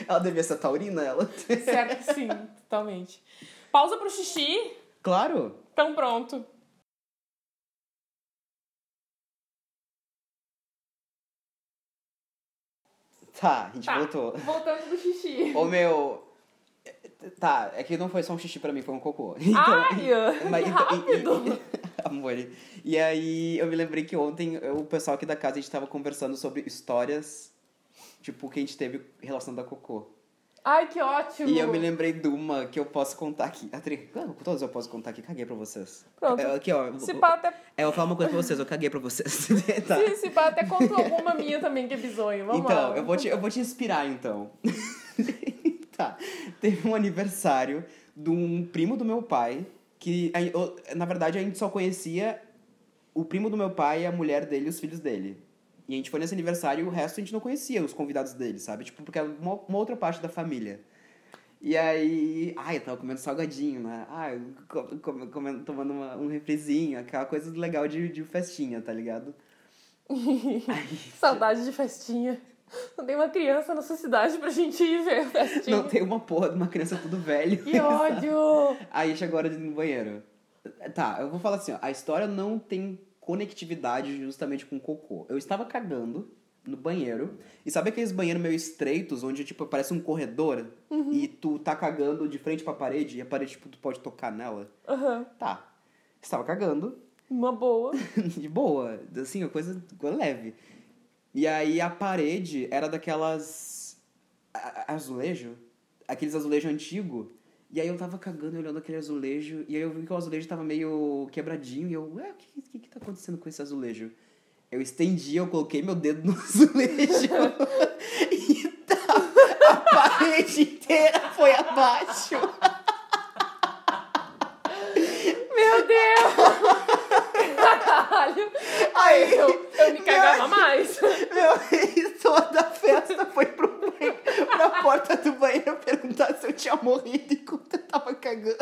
Ela devia ser taurina, ela. Certo sim, totalmente. Pausa pro xixi. Claro. Então pronto. Tá, a gente Tá. voltou. Voltando do xixi. Ô meu. Tá, é que não foi só um xixi pra mim, foi um cocô. *laughs* Então, Ai, mas- que então- rápido. e- e- *laughs* Amor. E aí eu me lembrei que ontem o pessoal aqui da casa a gente tava conversando sobre histórias, tipo, que a gente teve relacionado a cocô. Ai, que ótimo. E eu me lembrei de uma que eu posso contar aqui. Atri, ah, todas eu posso contar aqui, caguei pra vocês. Pronto. É, aqui, ó. Se pá, até, É, eu vou falar uma coisa pra vocês, eu caguei pra vocês. *laughs* tá. se, se pá, até conto alguma minha também que é bizonho. Vamos Então, lá. eu vou, te, eu vou te inspirar, então. *laughs* tá. Teve um aniversário de um primo do meu pai, que, a- eu- na verdade, a gente só conhecia o primo do meu pai, a mulher dele e os filhos dele. E a gente foi nesse aniversário e o resto a gente não conhecia, os convidados dele, sabe? Tipo, porque era uma, uma outra parte da família. E aí, ai, eu tava comendo salgadinho, né? Ai, co- co- comendo, tomando uma- um refrizinho, aquela coisa legal de, de festinha, tá ligado? *laughs* Saudade de festinha. Não tem uma criança na sua cidade pra gente ir ver a festinha. Não tem uma porra de uma criança tudo velho. Que ódio! *laughs* Aí chegou a hora de ir no banheiro. Tá, eu vou falar assim, ó. A história não tem conectividade justamente com cocô. Eu estava cagando no banheiro. E sabe aqueles banheiros meio estreitos, onde, tipo, parece um corredor? E tu tá cagando de frente pra parede e a parede, tipo, tu pode tocar nela? Aham. Tá. Estava cagando. Uma boa. *laughs* de boa. Assim, uma coisa coisa leve. E aí a parede era daquelas. a- a- azulejo? Aqueles azulejo antigo. E aí eu tava cagando olhando aquele azulejo. E aí eu vi que o azulejo tava meio quebradinho. E eu, ué, o que, que, que tá acontecendo com esse azulejo? Eu estendi, eu coloquei meu dedo no *laughs* azulejo. e tá, a parede inteira foi abaixo. Meu Deus! Caralho! Aí Eu, eu me cagava mais. Meu, e toda a festa foi pro banheiro, pra porta do banheiro perguntar se eu tinha morrido enquanto eu tava cagando.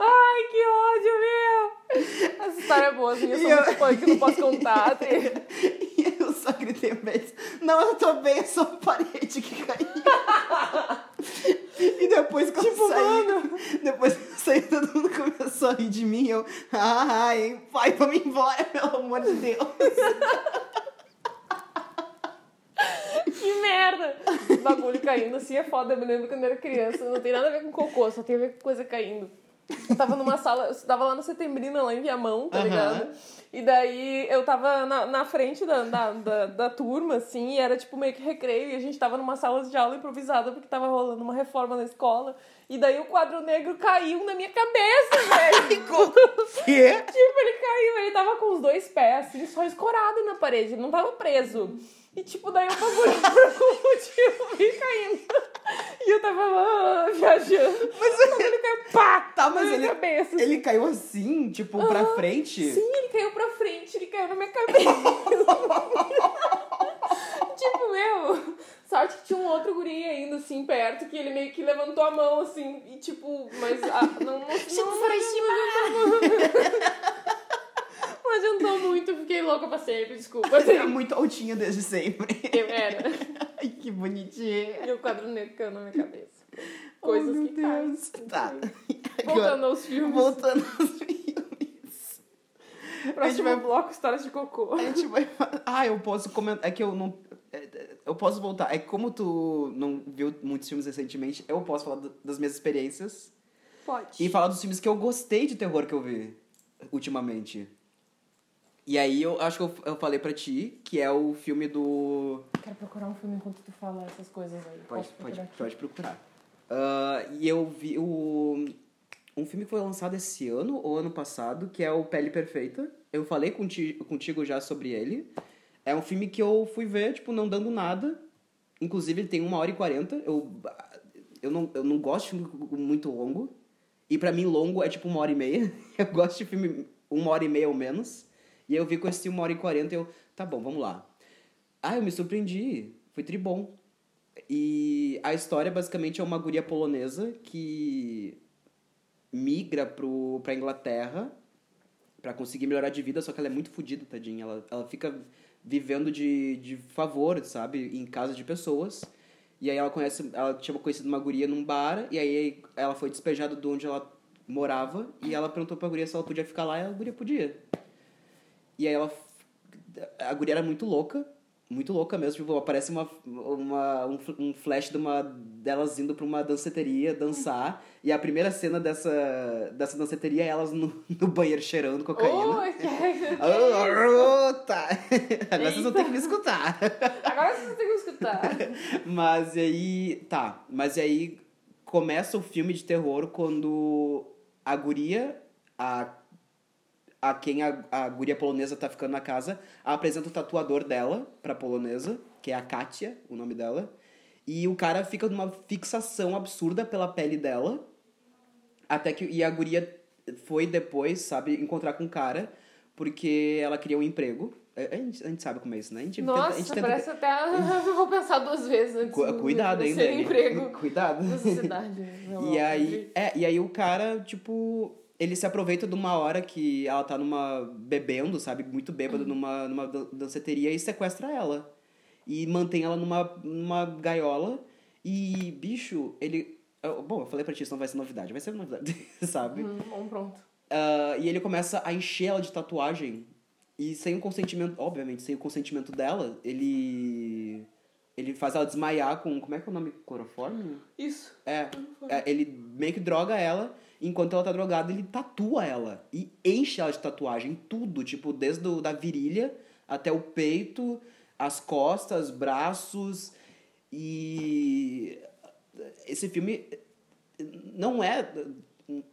Ai, que ódio, meu! Essa história é boa, assim, eu sou muito fã que não posso contar. *laughs* E eu só gritei vez. Não, eu tô bem, é só a parede que caiu. E depois que eu Tipo, saí, mano. depois que eu saí, todo mundo começou a rir de mim. Eu, ai, pai, vamos embora, *laughs* pelo amor de Deus. Que merda! Bagulho caindo assim é foda. Eu me lembro quando eu era criança. Não tem nada a ver com cocô, só tem a ver com coisa caindo. Eu tava numa sala, eu estudava lá no Setembrina, lá em Viamão, tá Aham. ligado? E daí eu tava na, na frente da, da, da, da turma, assim, e era tipo meio que recreio, e a gente tava numa sala de aula improvisada porque tava rolando uma reforma na escola. E daí o quadro negro caiu na minha cabeça, *laughs* velho! Quê? *laughs* Tipo, ele ele tava com os dois pés, assim, só escorado na parede, ele não tava preso. E, tipo, daí o bagulho, por algum motivo, veio caindo. E eu tava lá, viajando. Mas o bagulho caiu, pá, Tá, mas ele, cabeça. ele caiu assim, tipo, pra frente. Sim, ele caiu pra frente, ele caiu na minha cabeça. *laughs* tipo, meu, sorte que tinha um outro guri ainda, assim, perto, que ele meio que levantou a mão, assim, e tipo, mas ah, não, não, *laughs* não, não, não, não adiantou muito, fiquei louca pra sempre, desculpa. Era muito altinha desde sempre. Eu era. *laughs* Ai, que bonitinha. E o quadro negro caiu na minha cabeça. Coisas oh, que caem. Deus. Tá. Voltando aos filmes. Voltando aos filmes. Próximo vai- bloco, histórias de cocô. A gente vai. Ah, eu posso comentar. É que eu não. é, é, Eu posso voltar. É que como tu não viu muitos filmes recentemente, eu posso falar das minhas experiências Pode. e falar dos filmes que eu gostei de terror que eu vi ultimamente. E aí eu acho que eu, eu falei pra ti, que é o filme do. Quero procurar um filme enquanto tu fala essas coisas aí. Pode, pode, procurar aqui? pode procurar. Ah, e eu vi o, um filme que foi lançado esse ano ou ano passado, que é o Pele Perfeita. Eu falei conti, contigo já sobre ele. É um filme que eu fui ver, tipo, não dando nada. Inclusive, ele tem uma hora e quarenta. Eu, eu, não, eu não gosto de filme muito longo. E pra mim, longo é tipo uma hora e meia. *laughs* Eu gosto de filme um, uma hora e meia ou menos. E aí eu vi que eu assisti uma hora e quarenta e eu, tá bom, vamos lá. Ah, eu me surpreendi. Foi tribom. E a história basicamente é uma guria polonesa que migra pro, pra Inglaterra para conseguir melhorar de vida, só que ela é muito fodida, tadinha. Ela, ela fica vivendo de, de favor, sabe? Em casa de pessoas. E aí ela conhece, ela tinha conhecido uma guria num bar, e aí ela foi despejada de onde ela morava, e ela perguntou pra guria se ela podia ficar lá, e a guria podia. E aí ela. A guria era muito louca, muito louca mesmo. Tipo, aparece uma, uma, um, um flash de uma, delas indo pra uma danceteria dançar. E a primeira cena dessa, dessa danceteria é elas no, no banheiro cheirando cocaína. Oh, que... *laughs* Oh, tá. Agora vocês vão ter que me escutar. Agora vocês têm que escutar. *laughs* Mas aí. Tá. Mas aí começa o filme de terror quando a guria, a a quem a, a guria polonesa tá ficando na casa, apresenta o tatuador dela pra polonesa, que é a Katia, o nome dela. E o cara fica numa fixação absurda pela pele dela. Até que. E a guria foi depois, sabe, encontrar com o cara, porque ela queria um emprego. A gente, a gente sabe como é isso, né? A gente Nossa, tenta, a gente tenta... parece até. *laughs* *laughs* Vou pensar duas vezes antes Cu- Cuidado, hein, ser Dani? emprego *laughs* Cuidado. sociedade. E aí, é, e aí o cara, tipo, ele se aproveita de uma hora que ela tá numa bebendo, sabe, muito bêbada numa numa dan- danceteria e sequestra ela. E mantém ela numa numa gaiola e bicho, ele Bom, eu falei pra ti, isso não vai ser novidade, vai ser novidade, *laughs* sabe? Hum, bom, pronto. Ah, e ele começa a encher ela de tatuagem. E sem o consentimento, obviamente, sem o consentimento dela, ele. Ele faz ela desmaiar com. Como é que é o nome? Clorofórmio? Isso. É, é, ele meio que droga ela, enquanto ela tá drogada, ele tatua ela. E enche ela de tatuagem, tudo, tipo, desde o, da virilha até o peito, as costas, braços. E esse filme não é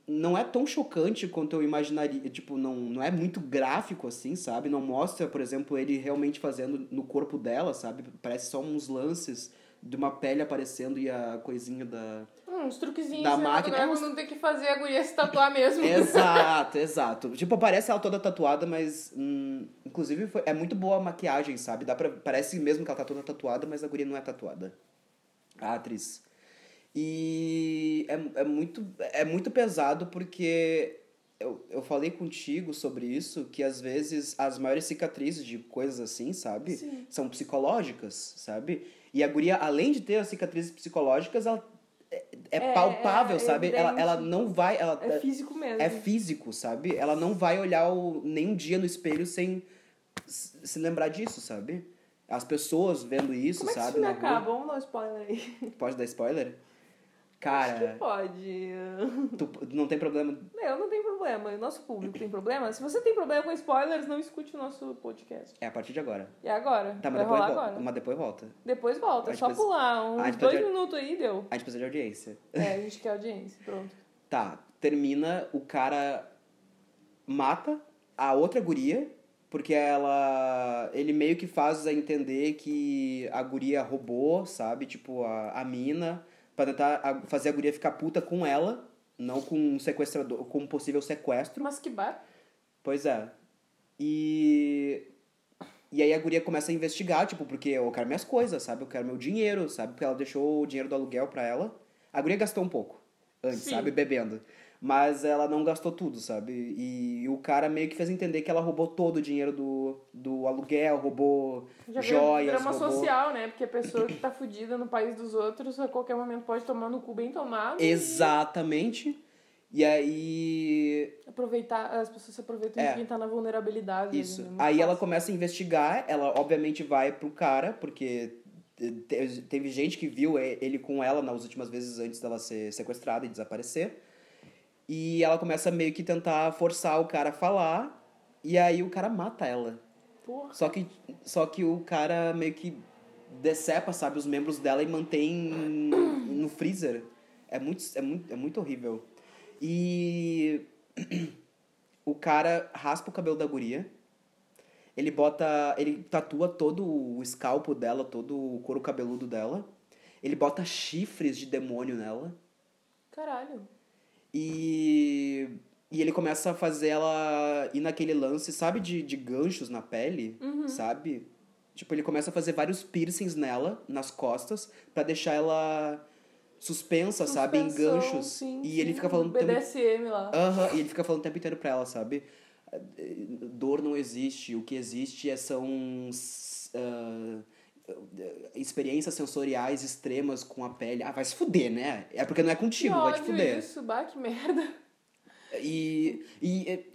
não é tão chocante quanto eu imaginaria, tipo, não, não é muito gráfico assim, sabe? Não mostra, por exemplo, ele realmente fazendo no corpo dela, sabe? Parece só uns lances de uma pele aparecendo e a coisinha da. Hum, uns truquezinhos Da máquina. cinematográficos não tem que fazer a guria se tatuar mesmo. *laughs* Exato, *laughs* exato. Tipo, parece ela toda tatuada, mas. hum, inclusive, foi, é muito boa a maquiagem, sabe? Dá pra, parece mesmo que ela tá toda tatuada, mas a guria não é tatuada. A atriz. E é, é, muito, é muito pesado porque eu, eu falei contigo sobre isso, que às vezes as maiores cicatrizes de coisas assim, sabe? Sim. São psicológicas, sabe? E a guria, além de ter as cicatrizes psicológicas, ela é, é É, palpável, é sabe? Ela, ela não vai. Ela, É físico mesmo. é físico, sabe? Ela não vai olhar o, nenhum dia no espelho sem se lembrar disso, sabe? As pessoas vendo isso, Como é que sabe? filme na rua. acaba? Vamos dar um spoiler aí. Pode dar spoiler? Acho Cara, que pode. tu não tem problema. Não, não tem problema. O nosso público tem problema. Se você tem problema com spoilers, não escute o nosso podcast. É a partir de agora. E agora? Tá, mas depois, volta. agora. mas depois volta. Depois volta. É só precisa- pular. Uns dois minutos aí deu. A gente precisa de audiência. É, a gente quer audiência. Pronto. *laughs* Tá, termina, o cara mata a outra guria, porque ela. Ele meio que faz a entender que a guria roubou, sabe? Tipo, a, a mina, pra tentar fazer a guria ficar puta com ela, não com um sequestrador, com um possível sequestro. Mas que bar? Pois é. E. E aí a guria começa a investigar, tipo, porque eu quero minhas coisas, sabe? Eu quero meu dinheiro, sabe? Porque ela deixou o dinheiro do aluguel pra ela. A guria gastou um pouco antes, Sim. sabe? Bebendo. Mas ela não gastou tudo, sabe? E, o cara meio que fez entender que ela roubou todo o dinheiro do, do aluguel, roubou Já joias, drama roubou... social, né? Porque a pessoa que tá fudida no país dos outros, a qualquer momento pode tomar no cu bem tomado. e Exatamente. E aí Aproveitar, as pessoas se aproveitam É. de quem tá na vulnerabilidade. Isso. né? Aí ela fácil. começa a investigar, ela obviamente vai pro cara, porque te- teve gente que viu e- ele com ela nas últimas vezes antes dela ser sequestrada e desaparecer. E ela começa meio que tentar forçar o cara a falar, e aí o cara mata ela. Porra. Só que, só que o cara meio que decepa, sabe, os membros dela e mantém no freezer. É muito, é muito, é muito horrível. E *clears throat* o cara raspa o cabelo da guria. Ele bota. Ele tatua todo o escalpo dela, todo o couro cabeludo dela. Ele bota chifres de demônio nela. Caralho. E. E ele começa a fazer ela ir naquele lance, sabe, de, de ganchos na pele, sabe? Tipo, ele começa a fazer vários piercings nela, nas costas, pra deixar ela suspensa, sabe, em Suspensão, ganchos. sim, e sim, ele fica falando o tempo BDSM lá. Aham, e ele fica falando o tempo inteiro pra ela, sabe? Dor não existe, o que existe é, são ah, experiências sensoriais extremas com a pele. Ah, vai se fuder, né? É porque não é que contigo, vai te fuder. isso, bah, que merda. E, e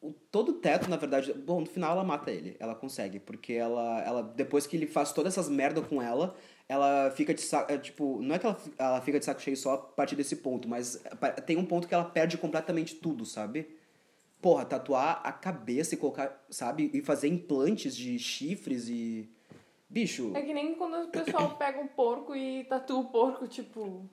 o, todo o teto, na verdade, bom, no final ela mata ele, ela consegue, porque ela, ela depois que ele faz todas essas merda com ela, ela fica de saco, é, tipo, não é que ela, ela fica de saco cheio só a partir desse ponto, mas tem um ponto que ela perde completamente tudo, sabe? Porra, tatuar a cabeça e colocar, sabe? E fazer implantes de chifres e. Bicho. É que nem quando o pessoal *coughs* pega um porco e tatua o porco, tipo.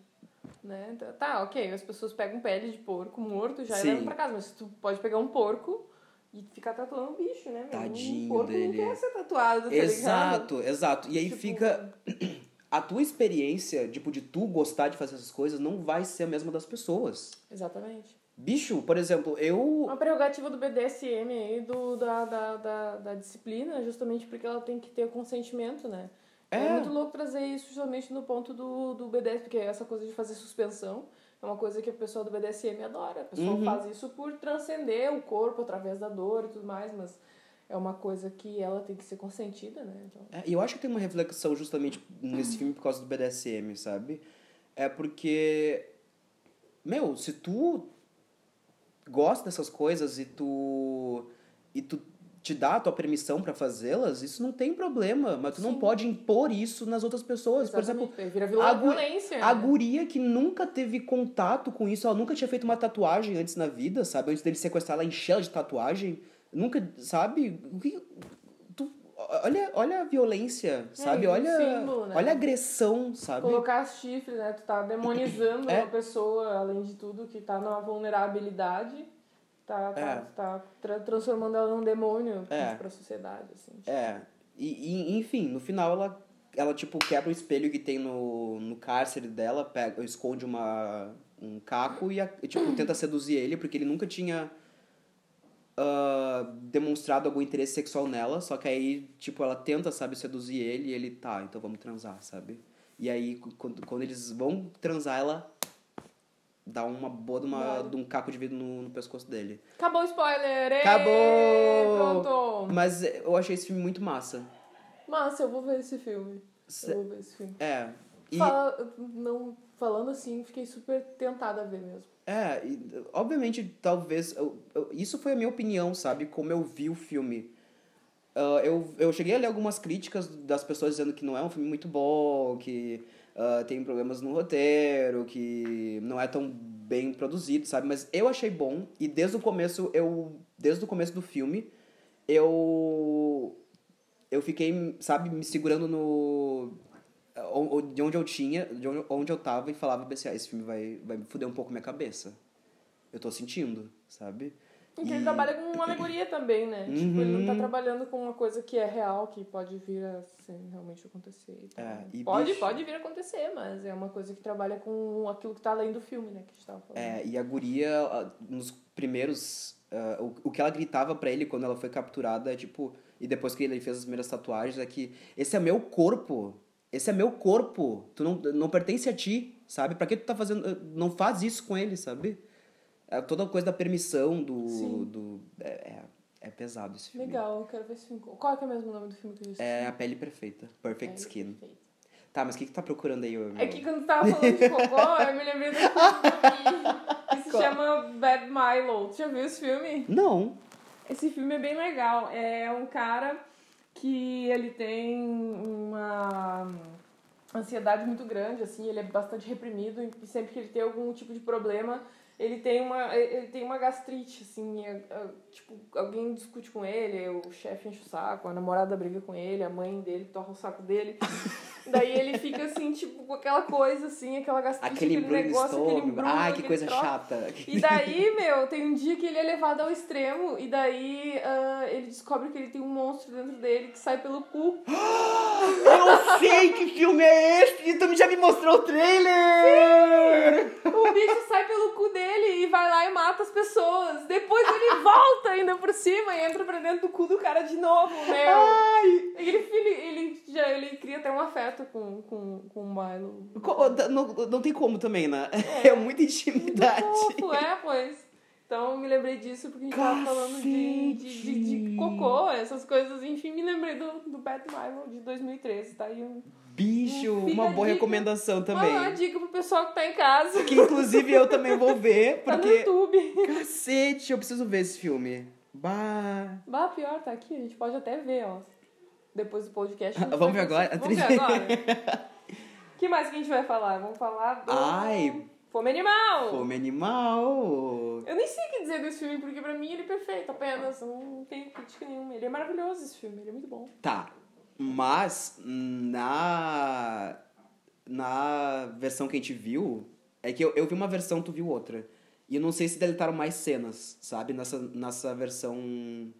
Né? Tá- Tá, ok, as pessoas pegam pele de porco morto já e Sim. levam pra casa, mas tu pode pegar um porco e ficar tatuando um bicho, né? meu? Tadinho um porco dele. não quer ser tatuado, tá ligado? Exato, exato. E aí Tipo, fica. *coughs* A tua experiência, tipo, de tu gostar de fazer essas coisas não vai ser a mesma das pessoas. Exatamente. Bicho, por exemplo, eu. Uma prerrogativa do BDSM aí, do, da, da, da, da disciplina, justamente porque ela tem que ter o consentimento, né? É. É. muito louco trazer isso justamente no ponto do, do BDSM, porque essa coisa de fazer suspensão é uma coisa que o pessoal do BDSM adora. O pessoal Uhum. faz isso por transcender o corpo através da dor e tudo mais, mas é uma coisa que ela tem que ser consentida, né? Então, É, E eu acho que tem uma reflexão justamente nesse filme por causa do BDSM, sabe? É porque. Meu, se tu gosta dessas coisas e tu. e tu te dá a tua permissão pra fazê-las, isso não tem problema. Mas tu não Sim. pode impor isso nas outras pessoas. Por exemplo, exatamente. vira vilão a gu-. A né? guria que nunca teve contato com isso, ela nunca tinha feito uma tatuagem antes na vida, sabe? Antes dele sequestrar, ela encheu ela de tatuagem. Nunca, sabe? O que- olha, olha a violência, sabe? e o olha, símbolo, né? olha a agressão, sabe? Colocar chifres, né? Tu tá demonizando É. uma pessoa, além de tudo, que tá numa vulnerabilidade. Tá, tá, É. tá tra- transformando ela num demônio É. pra sociedade, assim. É. E, e, enfim, no final ela, ela tipo, quebra o espelho que tem no, no cárcere dela, pega, esconde uma, um caco e, e, tipo, tenta seduzir ele, porque ele nunca tinha ah, demonstrado algum interesse sexual nela, só que aí, tipo, ela tenta, sabe, seduzir ele e ele, tá, então vamos transar, sabe? E aí, quando, quando eles vão transar, ela dá uma boa de, uma, de um caco de vidro no, no pescoço dele. Acabou o spoiler! Ê, Acabou! Pronto! Mas eu achei esse filme muito massa. Massa, eu vou ver esse filme. Se- Eu vou ver esse filme. É. E, Fala- não, falando assim, fiquei super tentada a ver mesmo. É, e, obviamente, talvez. eu- eu- isso foi a minha opinião, sabe? Como eu vi o filme. Ah, eu, eu cheguei a ler algumas críticas das pessoas dizendo que não é um filme muito bom, que ah, tem problemas no roteiro, que não é tão bem produzido, sabe? Mas eu achei bom e desde o começo, eu. Desde o começo do filme, eu. Eu fiquei, sabe, me segurando no. De onde eu tinha, de onde, eu tava e falava assim, ah, esse filme vai, vai me fuder um pouco minha cabeça. Eu tô sentindo, sabe? E que E- ele trabalha com uma alegoria também, né? Tipo, ele não tá Uhum. trabalhando com uma coisa que é real, que pode vir a realmente acontecer. É, e pode, bicho- pode vir a acontecer, mas é uma coisa que trabalha com aquilo que tá além do filme, né? Que a gente tava falando. É, e a guria, nos primeiros. ah, o, o que ela gritava pra ele quando ela foi capturada é tipo. E depois que ele fez as primeiras tatuagens, é que esse é meu corpo. Esse é meu corpo. Tu não, não pertence a ti, sabe? Pra que tu tá fazendo. ah, Não faz isso com ele, sabe? É toda a coisa da permissão, do. Sim. do é, é, é pesado esse filme. Legal, eu quero ver esse filme. Qual é, que é mesmo o nome do filme que eu disse? É a pele perfeita. Perfect É, Skin. perfeito. Tá, mas o que, que tu tá procurando aí, ô, É meu? que quando tu tava falando de cocô, *laughs* eu me lembrei do filme que se Qual? chama Bad Milo. Tu já viu esse filme? Não. Esse filme é bem legal. É um cara que ele tem uma ansiedade muito grande, assim, ele é bastante reprimido e sempre que ele tem algum tipo de problema, ele tem uma, ele tem uma gastrite, assim, é- é, tipo, alguém discute com ele, o chefe enche o saco, a namorada briga com ele, a mãe dele torra o saco dele. Daí ele fica assim, tipo, com aquela coisa assim, aquela gastrite, Aquele no negócio, aquele embrulho, Ai, que aquele coisa chata. E daí, meu, tem um dia que ele é levado ao extremo e daí ah, ele descobre que ele tem um monstro dentro dele que sai pelo cu. *gasps* Eu sei que filme é esse! Tu já me mostrou o trailer! O bicho sai pelo cu dele e vai lá e mata mata as pessoas. Depois ele volta ainda por cima e entra pra dentro do cu do cara de novo, meu. Ai! Ele, ele, ele, já, ele cria até um afeto com, com, com o Milo. Co- Não, não tem como também, né? É, muita intimidade. Fofo, é, pois. Então me lembrei disso porque a gente tava falando de, de, de, de cocô, essas coisas. Enfim, me lembrei do, do Bad Milo de 2013. Tá aí um, Bicho, uma boa dica. recomendação também. uma dica pro pessoal que tá em casa. Que inclusive eu também vou ver, Tá no porque. YouTube. Cacete, eu preciso ver esse filme. Bah. Bah, pior, tá aqui. A gente pode até ver, ó. Depois do podcast. *laughs* Vamos ver agora? Vamos ver agora. O que mais que a gente vai falar? Vamos falar do... Ai. Fome Animal! Fome animal. Eu nem sei o que dizer desse filme, porque pra mim ele é perfeito apenas. Eu Não tenho crítica nenhuma. Ele é maravilhoso, esse filme. Ele é muito bom. Tá. Mas na. Na versão que a gente viu. É que eu, eu vi uma versão, tu viu outra. E eu não sei se deletaram mais cenas, sabe? Nessa, nessa versão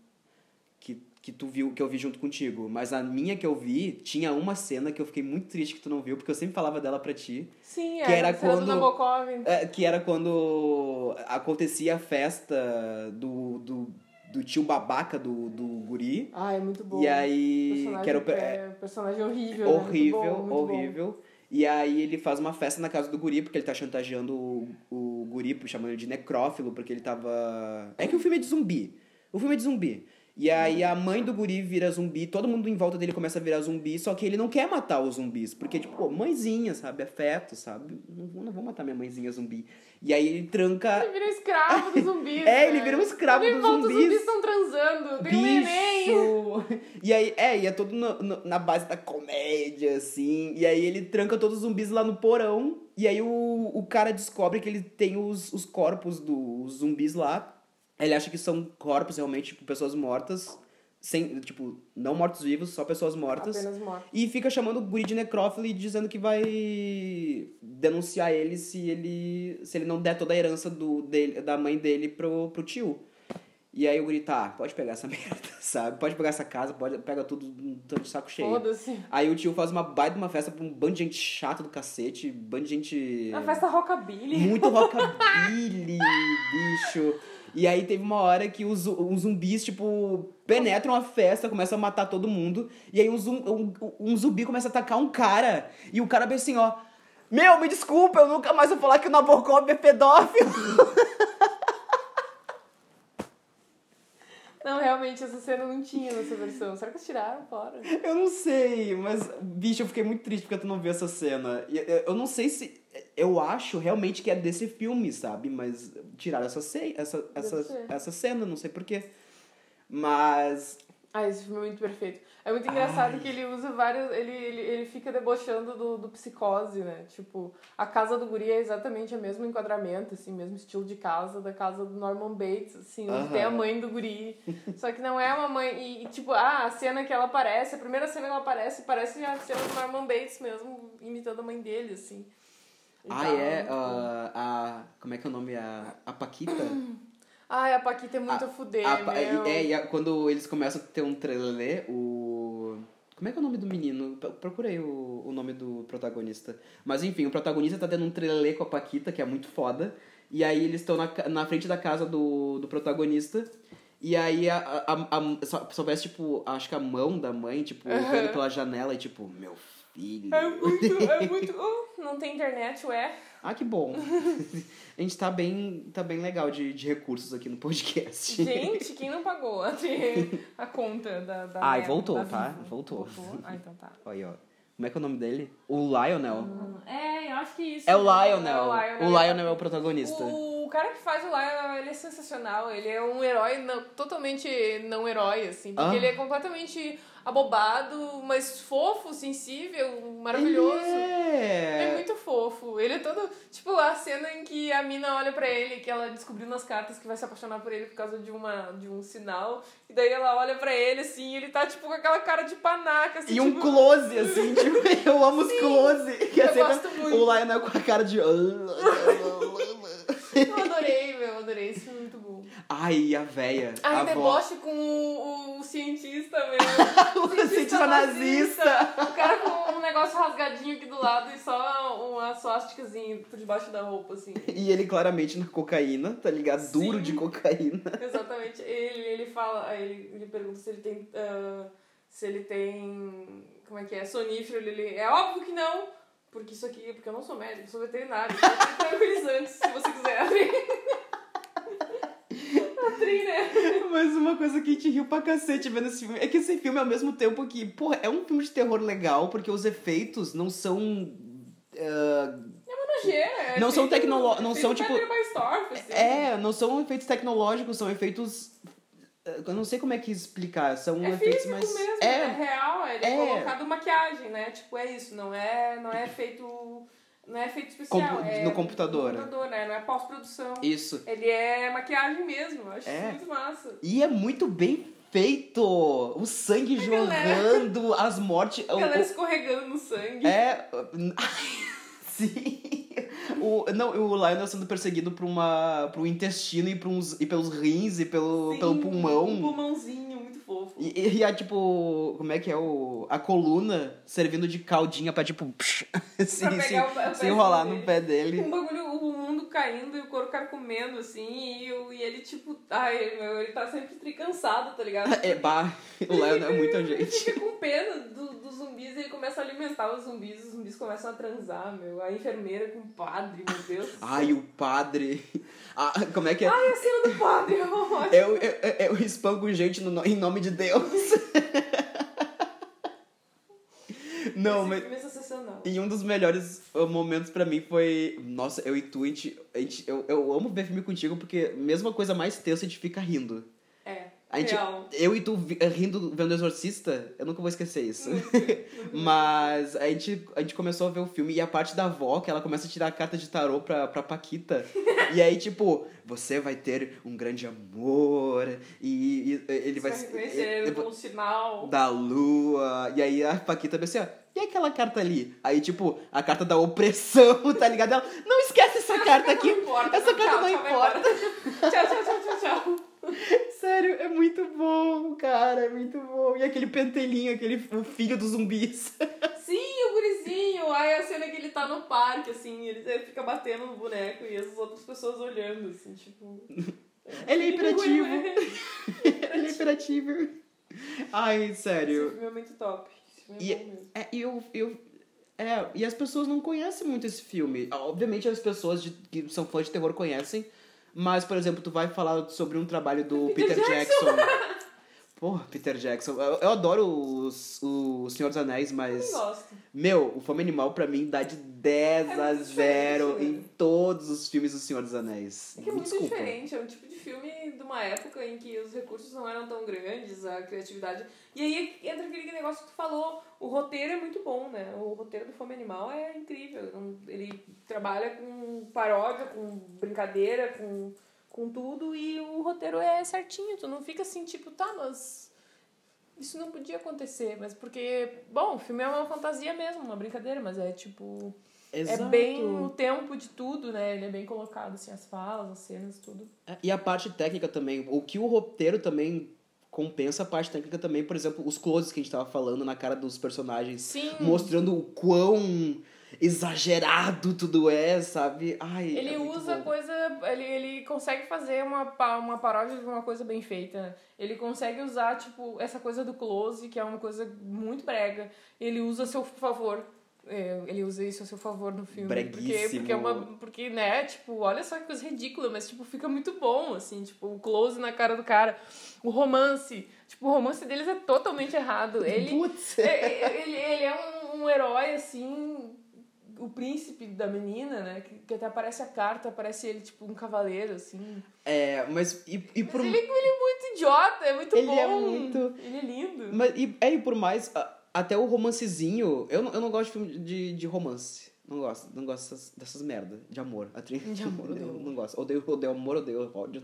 que, tu viu, que eu vi junto contigo. Mas a minha que eu vi, tinha uma cena que eu fiquei muito triste que tu não viu, porque eu sempre falava dela pra ti. Sim, Que é. era a cena do quando- Nabokov. É, que era quando acontecia a festa do, do, do tio babaca do, do guri. Ah, é muito bom. E aí. Personagem, Que era o, é, personagem horrível. né? horrível, Muito bom, muito bom. horrível. E aí ele faz uma festa na casa do guri, porque ele tá chantageando o, o guri, chamando ele de necrófilo, porque ele tava... É que o filme é de zumbi. O filme é de zumbi. E aí a mãe do guri vira zumbi, todo mundo em volta dele começa a virar zumbi, só que ele não quer matar os zumbis, porque, tipo, pô, mãezinha, sabe? Afeto, sabe? Não, vou- não vou matar minha mãezinha zumbi. E aí ele tranca... Ele vira escravo dos *laughs* zumbis. É, ele né? vira um escravo dos zumbis. Os zumbis estão transando. Tem um neném. Bicho! E aí, é, e é tudo no- no- na base da comédia, assim. E aí ele tranca todos os zumbis lá no porão. E aí o, o cara descobre que ele tem os, os corpos dos zumbis lá. Ele acha que são corpos realmente, tipo, pessoas mortas. Sem, tipo, não mortos-vivos, só pessoas mortas. Apenas. E fica chamando o guri de necrófilo e dizendo que vai denunciar ele se ele se ele não der toda a herança do, dele, da mãe dele pro, pro tio. E aí o guri, tá, pode pegar essa *laughs* merda, sabe? Pode pegar essa casa, pode pega tudo, tô de saco cheio. Foda-se. Aí o tio faz uma baita de uma festa pra um bando de gente chata do cacete, bando de gente... A festa rockabilly. Muito *laughs* rockabilly, bicho. E aí teve uma hora que os, os zumbis, tipo, penetram a festa, começam a matar todo mundo. E aí um, um, um zumbi começa a atacar um cara. E o cara bem assim, ó. Meu, me desculpa, eu nunca mais vou falar que o Nabokov é pedófilo. *laughs* Não, realmente, essa cena não tinha nessa versão. Será que eles tiraram fora? Eu não sei, mas, bicho, eu fiquei muito triste porque tu não viu essa cena. Eu- não sei se. Eu acho realmente que é desse filme, sabe? Mas tiraram essa, ce- essa, essa, essa cena, não sei porquê. Mas. Ah, esse filme é muito perfeito. É muito engraçado que ele usa vários. Ele, ele, ele fica debochando do, do psicose, né? Tipo, a casa do Guri é exatamente o mesmo enquadramento, assim, mesmo estilo de casa da casa do Norman Bates, assim, onde Aham. tem a mãe do Guri. Só que não é uma mãe. E, e, tipo, ah, a cena que ela aparece, a primeira cena que ela aparece, parece a cena do Norman Bates mesmo, imitando a mãe dele, assim. Ah, tal, é? muito bom. ah, a. Como é que é o nome? A, a Paquita? Ai, *clears throat* a Paquita é muito A- a fuder, A é, e a- quando eles começam a ter um trelelê, o. Como é que é o nome do menino? Pro- Procurei o, o nome do protagonista. Mas enfim, o protagonista tá tendo um trelelê com a Paquita, que é muito foda. E aí eles estão na, na frente da casa do, do protagonista. E aí a, a, a, só, só tipo, acho que a mão da mãe, tipo, vendo pela janela e tipo, meu filho. É muito, é *laughs* muito. Uh, não tem internet, ué. Ah, que bom. *laughs* a gente tá bem, tá bem legal de, de recursos aqui no podcast. Gente, *laughs* quem não pagou a, a conta da. da Ai, voltou, da tá? Vivo? Voltou. Ah, então tá. *laughs* Aí, ó. Como é que é o nome dele? O Lionel. É, eu acho que isso. É o? Lionel. É O Lionel é o protagonista. O cara que faz o Lionel, ele é sensacional. Ele é um herói não- totalmente não herói, assim. Porque Ah. ele é completamente abobado, mas fofo, sensível, maravilhoso. É É. muito fofo. Ele é todo. Tipo, a cena em que a mina olha pra ele, que ela descobriu nas cartas que vai se apaixonar por ele por causa de, uma, de um sinal. E daí ela olha pra ele, assim, e ele tá, tipo, com aquela cara de panaca, assim. E um tipo, close, assim, *laughs* tipo, eu amo os close. Que é eu gosto muito. o Lionel com a cara de. *laughs* Eu adorei, meu, eu adorei. Isso é muito bom. Ai, a véia. Ai, a avó. deboche com o, o cientista mesmo. *laughs* O cientista nazista. O cara com um negócio rasgadinho aqui do lado e só uma suasticazinha por debaixo da roupa, assim. E ele claramente na cocaína, tá ligado? Duro Sim. de cocaína. Exatamente. Ele, ele fala, ele, ele pergunta se ele tem. ah, se ele tem. Como é que é? Sonífero. Ele, é óbvio que não. Porque isso aqui, porque eu não sou médico, eu sou veterinário. Então tem tranquilizantes, se você quiser. A *laughs* Tri, né? *laughs* Mas uma coisa que a gente riu pra cacete vendo esse filme é que esse filme, ao mesmo tempo que, porra, é um filme de terror legal, porque os efeitos não são. Nojeira. é Não são é não são, tipo- Storm, assim. é, não são efeitos tecnológicos, são efeitos. ah, Eu não sei como é que explicar, são É efeitos mais. mesmo, é, é, real, é. é. colocado maquiagem, né? Tipo, é isso, não é, não é feito. Não é feito especial. É no computador. No computador, né? Não é pós-produção. isso. Ele é maquiagem mesmo, eu acho É. muito massa. E é muito bem feito! O sangue A galera- jorrando, as mortes. A galera o- escorregando no sangue. É. *laughs* Sim. O, não, o Lionel sendo perseguido por, uma, por um intestino e, por uns, e pelos rins e pelo, Sim, pelo pulmão. Um pulmãozinho fofo. E, e a, tipo, como é que é o... A coluna servindo de caldinha pra, tipo, psh, *laughs* se, Pra se, o- o se enrolar dele. no pé dele. Um bagulho, o mundo caindo e o couro comendo assim, e, o- e ele, tipo, ai, meu, ele tá sempre tricansado, tá ligado? *laughs* É, bah, o Lionel é muita *laughs* Ele gente. fica com pena do- dos zumbis e ele começa a alimentar os zumbis, os zumbis começam a transar, meu. A enfermeira com o padre, meu Deus. Ai, o padre... Ah, como é que é? Ai, a cena do padre, é ótimo. Eu, eu, eu espanco gente no, no- em nome de Deus. *laughs* Não, Esse mas... filme é sensacional. E um dos melhores uh, momentos pra mim foi. Nossa, eu e tu, a gente, a gente- eu, eu amo ver filme contigo porque, mesmo a coisa mais tensa, a gente fica rindo. A gente, real. eu e tu vi- rindo vendo Exorcista, eu nunca vou esquecer isso. Uhum. *laughs* Mas a gente, a gente começou a ver o filme e a parte da avó, que ela começa a tirar a carta de tarô pra, pra Paquita. *laughs* e aí, tipo, você vai ter um grande amor e, e ele vai Você ser. vai reconhecer ele- como um sinal. da lua. E aí a Paquita pensa assim, ó, e aquela carta ali? Aí, tipo, a carta da opressão, *laughs* tá ligado? Ela, não esquece essa carta aqui. Não importa. Essa carta tchau, não importa. tchau, tchau, tchau, tchau. Sério, é muito bom, cara, é muito bom. E aquele pentelinho, aquele o filho dos zumbis. *laughs* Sim, o gurizinho. Aí a cena que ele tá no parque, assim, ele ele fica batendo no boneco e as outras pessoas olhando, assim, tipo. Ele é hiperativo. Ele é *laughs* hiperativo. Ai, Esse sério. filme é muito top. Esse filme é E, bom mesmo. é, e eu, eu, é, e as pessoas não conhecem muito esse filme. Obviamente as pessoas de- que são fãs de terror conhecem, mas, por exemplo, tu vai falar sobre um trabalho do Peter Peter, Jackson. *laughs* Porra, Peter Jackson. Eu, eu adoro os, o Senhor dos Anéis, Eu mas. não gosto. Meu, o Fome Animal pra mim dá de 10 É a muito 0 diferente, em todos os filmes do Senhor dos Anéis. É que é muito Desculpa. diferente, é um tipo de filme de uma época em que os recursos não eram tão grandes, a criatividade. E aí entra aquele negócio que tu falou, o roteiro é muito bom, né? O roteiro do Fome Animal é incrível. Ele trabalha com paródia, com brincadeira, com, com tudo, e o roteiro é certinho. Tu não fica assim, tipo, tá, mas. Isso não podia acontecer, mas porque, bom, o filme é uma fantasia mesmo, uma brincadeira, mas é tipo. Exato. É bem o tempo de tudo, né? Ele é bem colocado, assim, as falas, as cenas, tudo. É, E a parte técnica também. O que o roteiro também compensa a parte técnica também, por exemplo, os closes que a gente tava falando na cara dos personagens. Sim. Mostrando o quão exagerado tudo é, sabe? Ai, Ele é usa bom. coisa. Ele, ele consegue fazer uma, uma paródia de uma coisa bem feita. Ele consegue usar, tipo, essa coisa do close, que é uma coisa muito brega. Ele usa a seu favor. É, ele usa isso a seu favor no filme. Porque, Breguíssimo. porque, é uma, porque, né, tipo, olha só que coisa ridícula, mas, tipo, fica muito bom, assim, tipo, o close na cara do cara. O romance. Tipo, o romance deles é totalmente errado. Ele. Putz. É, ele, ele é um, um herói, assim, o príncipe da menina, né? Que, que até aparece a carta, aparece ele, tipo, um cavaleiro, assim. É, mas e, e Mas por ele, ele é muito idiota, é muito Ele bom. é muito- Ele é lindo. Mas, e, é, e por mais, até o romancezinho, eu não, eu não gosto de filme de, de romance. Não gosto, não gosto dessas, dessas merda de amor. A Trin- De amor, *laughs* odeio não gosto. Odeio, odeio amor, odeio ódio.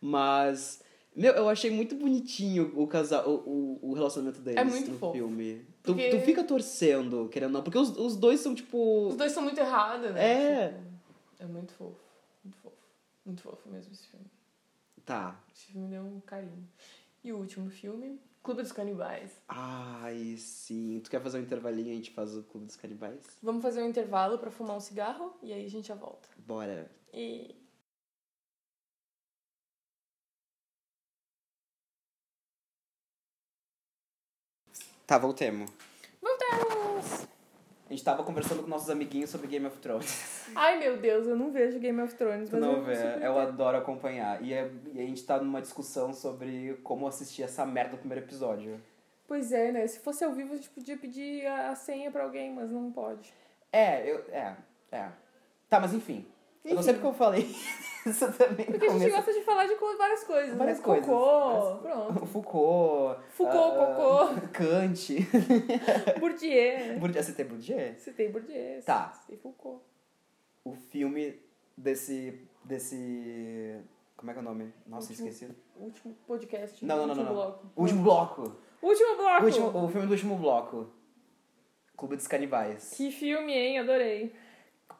Mas, meu, eu achei muito bonitinho o casal, o, o, o relacionamento deles É muito no fofo. filme. Tu, Porque- tu fica torcendo, querendo não, porque os, os dois são tipo. Os dois são muito errados, né? É. Tipo, é muito fofo. Muito fofo. Muito fofo mesmo esse filme. Tá. Esse filme me deu um carinho. E o último filme, Clube dos Canibais. Ai, sim. Tu quer fazer um intervalinho e a gente faz o Clube dos Canibais? Vamos fazer um intervalo pra fumar um cigarro e aí a gente já volta. Bora. E Tá, voltemos. voltamos! A gente tava conversando com nossos amiguinhos sobre Game of Thrones. *laughs* Ai meu Deus, eu não vejo Game of Thrones, Tu mas não eu vê, eu entendo. adoro acompanhar. E, é- e a gente tá numa discussão sobre como assistir essa merda do primeiro episódio. Pois é, né? Se fosse ao vivo a gente podia pedir a a senha pra alguém, mas não pode. É, eu. É, é. Tá, mas enfim. Eu não sei porque eu falei *laughs* isso também. Porque a gente gosta de falar de várias coisas. Várias né? coisas. Cocô, pronto. *laughs* Foucault. Foucault, ah, cocô. *laughs* Kant. Bourdieu. Bourdieu, Você tem Bourdieu? Citei Bourdieu. Tá. Citei Foucault. O filme desse. desse. Como é que é o nome? Nossa, Último. esqueci. Último podcast. Não, não, não, último não. não. bloco. Último bloco. Último bloco! O, último, o filme do último bloco. Clube dos Canibais. Que filme, hein? Adorei.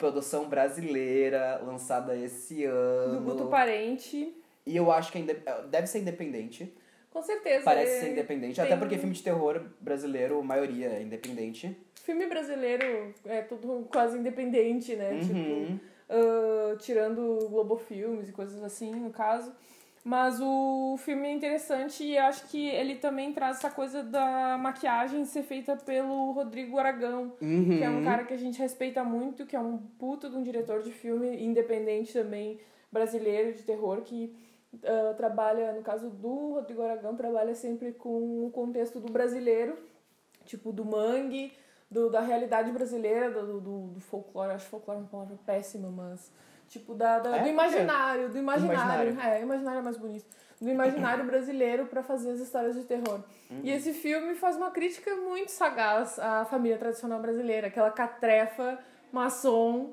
Produção brasileira, lançada esse ano. Do Guto Parente. E eu acho que inde- deve ser independente. Com certeza. Parece é- ser independente. tem- Até porque filme de terror brasileiro, a maioria é independente. Filme brasileiro é tudo quase independente, né? Tipo, Uhum. ah, tirando Globo Filmes e coisas assim, no caso. Mas o filme é interessante e acho que ele também traz essa coisa da maquiagem ser feita pelo Rodrigo Aragão, Uhum. que é um cara que a gente respeita muito, que é um puto de um diretor de filme independente também, brasileiro de terror, que ah, trabalha, no caso do Rodrigo Aragão, trabalha sempre com o contexto do brasileiro, tipo do mangue, do, da realidade brasileira, do, do, do folclore. Acho folclore uma palavra péssima, mas. Tipo, da, da- É? do imaginário, do imaginário. imaginário. É, imaginário é mais bonito. Do imaginário brasileiro para fazer as histórias de terror. E esse filme faz uma crítica muito sagaz à família tradicional brasileira, aquela catrefa maçom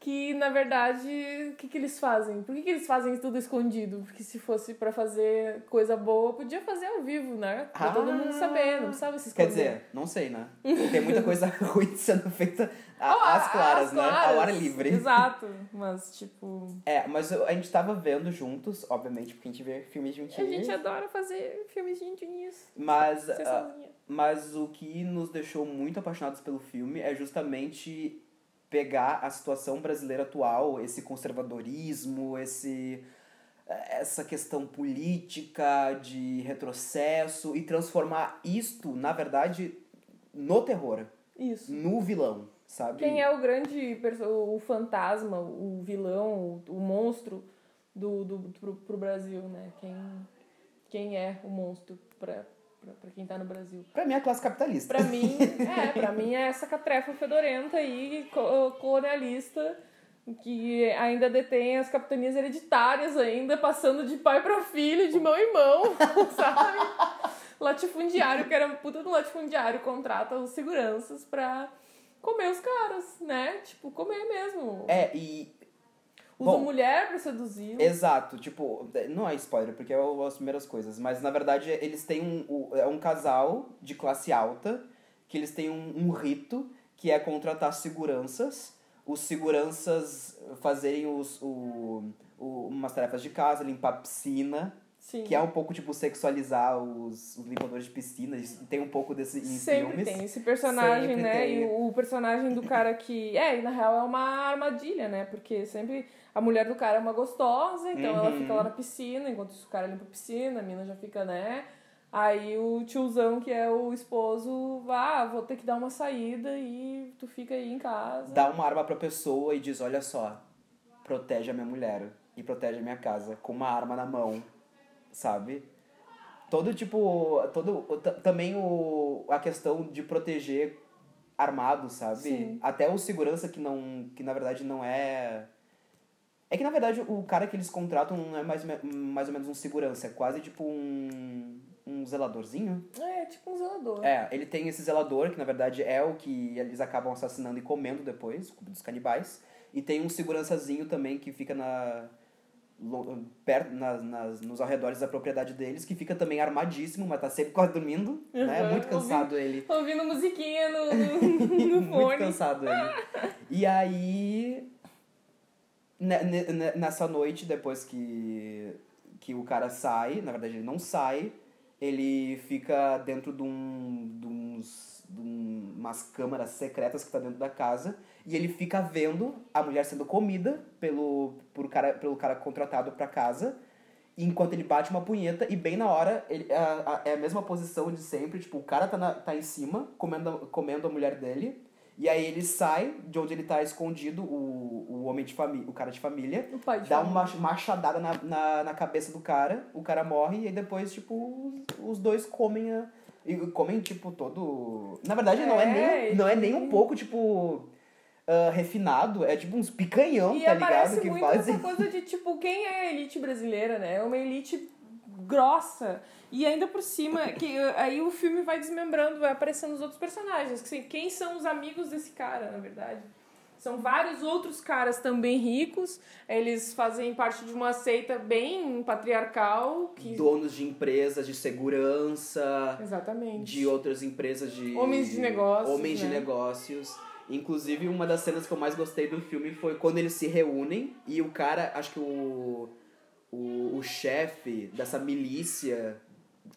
que, na verdade, o que, que eles fazem? Por que, que eles fazem tudo escondido? Porque se fosse para fazer coisa boa, podia fazer ao vivo, né? Pra todo mundo saber, não precisava se Quer esconder. dizer, não sei, né? Tem muita coisa *laughs* ruim sendo feita a- Ah, às claras, né? Ao claras. ar livre. Exato. Mas, tipo, É, mas a gente tava vendo juntos, obviamente, porque a gente vê filmes a juntinhos. gente adora fazer filmes juntinhos. Mas, sozinha. mas o que nos deixou muito apaixonados pelo filme é justamente pegar a situação brasileira atual, esse conservadorismo, esse essa questão política de retrocesso e transformar isto, na verdade, no terror, Isso. no vilão, sabe? Quem é o grande o fantasma, o vilão, o, o monstro do, do, pro, pro Brasil, né? Quem, quem é o monstro pra, pra, pra quem tá no Brasil? Pra mim é a classe capitalista. Pra mim, é, pra mim é essa catrefa fedorenta aí, co- colonialista, que ainda detém as capitanias hereditárias ainda, passando de pai pra filho, de mão em mão, *laughs* sabe? Latifundiário, que era um puta do latifundiário, contrata os seguranças pra comer os caras, né? Tipo, comer mesmo. É, e Usa bom, mulher pra seduzir. Exato, tipo, não é spoiler, porque é as primeiras coisas, mas na verdade eles têm um, é um casal de classe alta, que eles têm um, um rito, que é contratar seguranças, os seguranças fazerem os, o, o, umas tarefas de casa, limpar a piscina, Sim. que é um pouco tipo sexualizar os, os limpadores de piscina, e tem um pouco desse em Sempre filmes. tem esse personagem, Sempre né? tem. E o, o personagem do cara que. É, e na real é uma armadilha, né? Porque sempre a mulher do cara é uma gostosa, então ela Uhum. fica lá na piscina, enquanto o cara limpa a piscina, a mina já fica, né? Aí o tiozão, que é o esposo, ah, vou ter que dar uma saída e tu fica aí em casa. dá uma arma pra pessoa e diz, olha só, protege a minha mulher e protege a minha casa com uma arma na mão, sabe? Todo tipo, todo também o a questão de proteger armado, sabe? Sim. Até o segurança que não que na verdade não é é que na verdade o cara que eles contratam não é mais, mais ou menos um segurança, é quase tipo um um zeladorzinho. É, tipo um zelador. É, ele tem esse zelador, que na verdade é o que eles acabam assassinando e comendo depois, dos canibais. E tem um segurançazinho também que fica na, perto, nas, nas, nos arredores da propriedade deles, que fica também armadíssimo, mas tá sempre quase dormindo, né? Uhum, Muito cansado ele. Ouvindo musiquinha no, no, *laughs* no Muito fone. cansado ele. E aí, ne- ne- ne- nessa noite, depois que, que o cara sai, na verdade ele não sai, ele fica dentro de, um, de, uns, de um, umas câmaras secretas que tá dentro da casa e ele fica vendo a mulher sendo comida pelo, por cara, pelo cara contratado pra casa enquanto ele bate uma punheta e bem na hora ele, a, a, é a mesma posição de sempre, tipo, o cara tá, na, tá em cima comendo, comendo a mulher dele e aí ele sai de onde ele tá escondido, o, o homem de família, o cara de família, de dá família. uma machadada na, na, na cabeça do cara, o cara morre e aí depois, tipo, os, os dois comem a. E comem, tipo, todo. Na verdade, não é É, nem, não é nem um pouco, tipo. Ah, refinado, é tipo uns picanhão, E tá ligado? Que muito fazem. essa coisa de, tipo, quem é a elite brasileira, né? É uma elite grossa. E ainda por cima, que aí o filme vai desmembrando, vai aparecendo os outros personagens. Que, quem são os amigos desse cara, na verdade? São vários outros caras também ricos. Eles fazem parte de uma seita bem patriarcal. Que... Donos de empresas de segurança, Exatamente. de outras empresas de. Homens de negócios, Homens de né? negócios. Inclusive, uma das cenas que eu mais gostei do filme foi quando eles se reúnem e o cara, acho que o. O, o chefe dessa milícia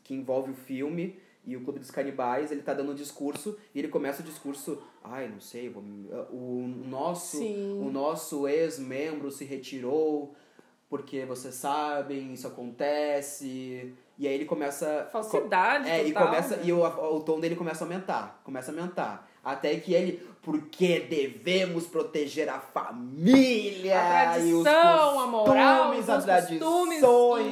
que envolve o filme e o Clube dos Canibais, ele tá dando um discurso e ele começa o discurso, ai, não sei, vou o nosso, Sim. o nosso ex-membro se retirou porque vocês sabem, isso acontece. E aí ele começa Falsidade é, e total, começa né? e o, o tom dele começa a aumentar, começa a aumentar. Até que ele, porque devemos proteger a família A e os tradição, a moral, costumes, os as costumes,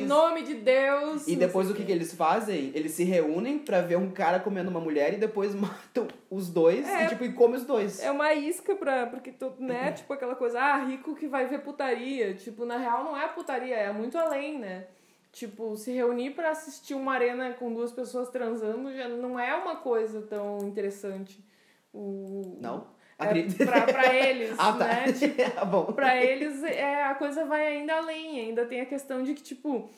em nome de Deus. E depois o que, que eles fazem? Eles se reúnem pra ver um cara comendo uma mulher e depois *laughs* matam os dois É. e tipo, e come os dois. É uma isca pra. Porque, tu, né? Tipo aquela coisa, ah, rico que vai ver putaria. Tipo, na real não é putaria, é muito além, né? Tipo, se reunir pra assistir uma arena com duas pessoas transando já não é uma coisa tão interessante. O... Não? É, Acredito. pra, pra eles, *laughs* ah, tá. né? *laughs* Tipo, Ah, bom. pra eles é, a coisa vai ainda além. Ainda tem a questão de que, tipo,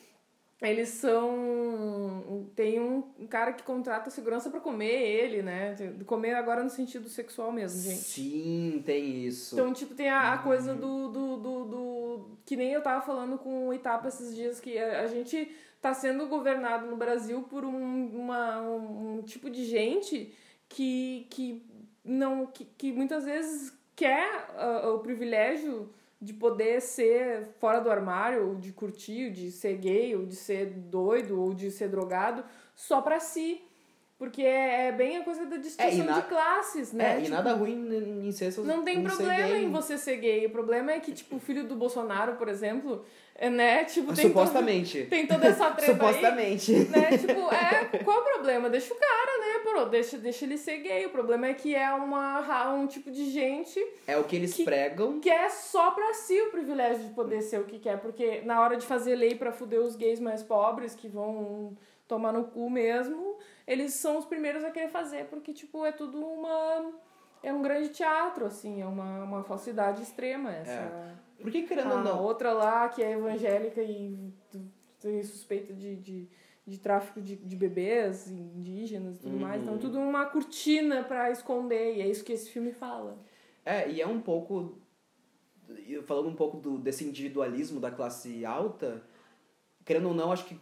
eles são. Tem um, um cara que contrata segurança pra comer ele, né? Comer agora no sentido sexual mesmo, gente. Sim, tem isso. Então, tipo, tem a, a coisa do, do, do, do- Que nem eu tava falando com o Itapa esses dias, que a, a gente tá sendo governado no Brasil por um, uma, um, um tipo de gente que, que, não, que, que muitas vezes quer ah, o privilégio de poder ser fora do armário, ou de curtir, de ser gay, ou de ser doido, ou de ser drogado, só pra si. Porque é, é bem a coisa da distinção na- de classes, né? É, e Tipo, nada ruim em ser não tem problema em você ser gay. O problema é que, tipo, o filho do Bolsonaro, por exemplo, é, né? Tipo, tem, Supostamente. todo- tem toda essa treta aí. *laughs* Supostamente. Né? Tipo, é, qual o problema? Deixa o cara, Pô, deixa, deixa ele ser gay. O problema é que é uma, um tipo de gente É o que eles Que- pregam. que é só pra si o privilégio de poder ser o que quer. Porque na hora de fazer lei pra fuder os gays mais pobres, que vão tomar no cu mesmo, eles são os primeiros a querer fazer, porque, tipo, é tudo uma... É um grande teatro, assim, é uma, uma falsidade extrema essa. Por que querendo A ou não? outra lá, que é evangélica e tem suspeita de, de, de tráfico de, de bebês indígenas e tudo mais. Então, Uhum. tudo uma cortina pra esconder, e é isso que esse filme fala. É, e é um pouco. Falando um pouco do, desse individualismo da classe alta, querendo ou não, acho que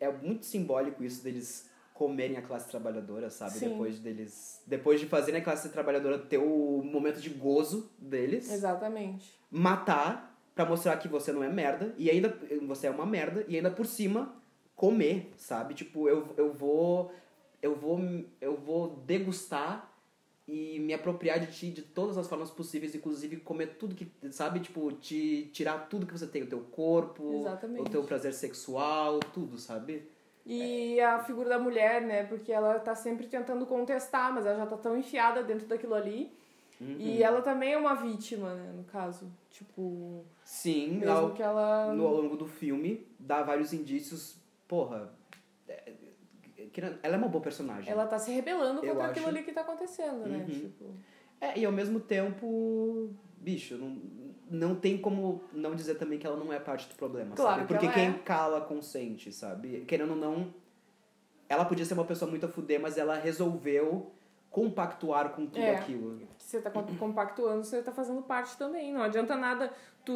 é muito simbólico isso deles comerem a classe trabalhadora, sabe? Sim. Depois deles. Depois de fazerem a classe trabalhadora ter o momento de gozo deles, Exatamente. matar pra mostrar que você não é merda, e ainda você é uma merda, e ainda por cima comer, sabe? Tipo, eu, eu vou. Eu vou. Eu vou degustar e me apropriar de ti de todas as formas possíveis, inclusive comer tudo que, sabe? Tipo, te tirar tudo que você tem, o teu corpo, Exatamente. o teu prazer sexual, tudo, sabe? E a figura da mulher, né? Porque ela tá sempre tentando contestar, mas ela já tá tão enfiada dentro daquilo ali. Uhum. E ela também é uma vítima, né? No caso. Tipo, Sim, mesmo ao, que ela. no, ao longo do filme, dá vários indícios, porra. é, querendo- ela é uma boa personagem. Ela tá se rebelando Eu contra aquilo acho. ali que tá acontecendo, né? Uhum. Tipo. É, e ao mesmo tempo, bicho, não, não tem como não dizer também que ela não é parte do problema, Claro sabe? que Porque quem é. cala consente, sabe? Querendo ou não, ela podia ser uma pessoa muito a fuder, mas ela resolveu compactuar com tudo É. aquilo. você tá com- compactuando, você tá fazendo parte também. Não adianta nada tu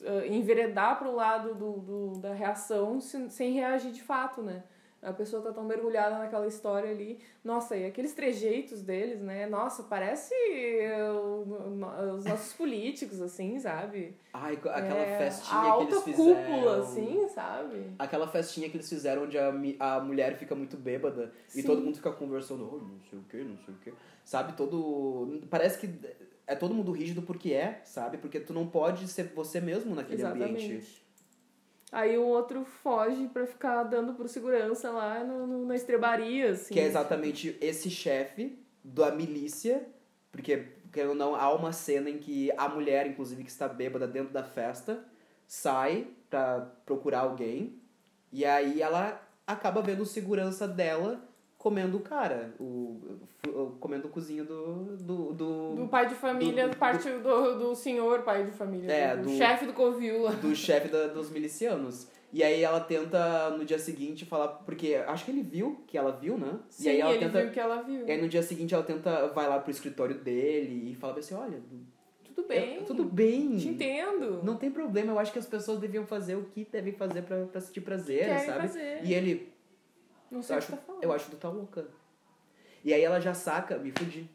uh, enveredar pro lado do, do, da reação sem, sem reagir de fato, né? A pessoa tá tão mergulhada naquela história ali. Nossa, e aqueles trejeitos deles, né? Nossa, parece uh, os nossos políticos, assim, sabe? Ai, aquela É, festinha a que alta eles fizeram. cúpula, assim, sabe? Aquela festinha que eles fizeram onde a, a mulher fica muito bêbada e Sim. todo mundo fica conversando, oh, não sei o que, não sei o que. Sabe, todo. Parece que é todo mundo rígido porque é, sabe? Porque tu não pode ser você mesmo naquele ambiente. Aí o outro foge pra ficar dando pro segurança lá no, no- na estrebaria, assim. Que é exatamente esse chefe da milícia, porque, querendo ou não, há uma cena em que a mulher, inclusive, que está bêbada dentro da festa, sai pra procurar alguém, e aí ela acaba vendo o segurança dela comendo o cara, o, comendo o cozinho do, do, do, Do pai de família, do- parte do, do senhor pai de família. É, do, do- chefe do covil lá. do chefe da- dos milicianos. E aí ela tenta, no dia seguinte, falar... Porque acho que ele viu, que ela viu, né? Sim, e aí ela ele tenta... viu que ela viu. E aí no dia seguinte ela tenta, vai lá pro escritório dele e fala assim, olha, Tudo bem. é- tudo bem. Te entendo. Não tem problema, eu acho que as pessoas deviam fazer o que devem fazer pra, pra sentir prazer, Querem sabe? fazer. E ele, Não sei eu o que acho, tá falando. eu acho que tu tá louca. E aí ela já saca, me fudi.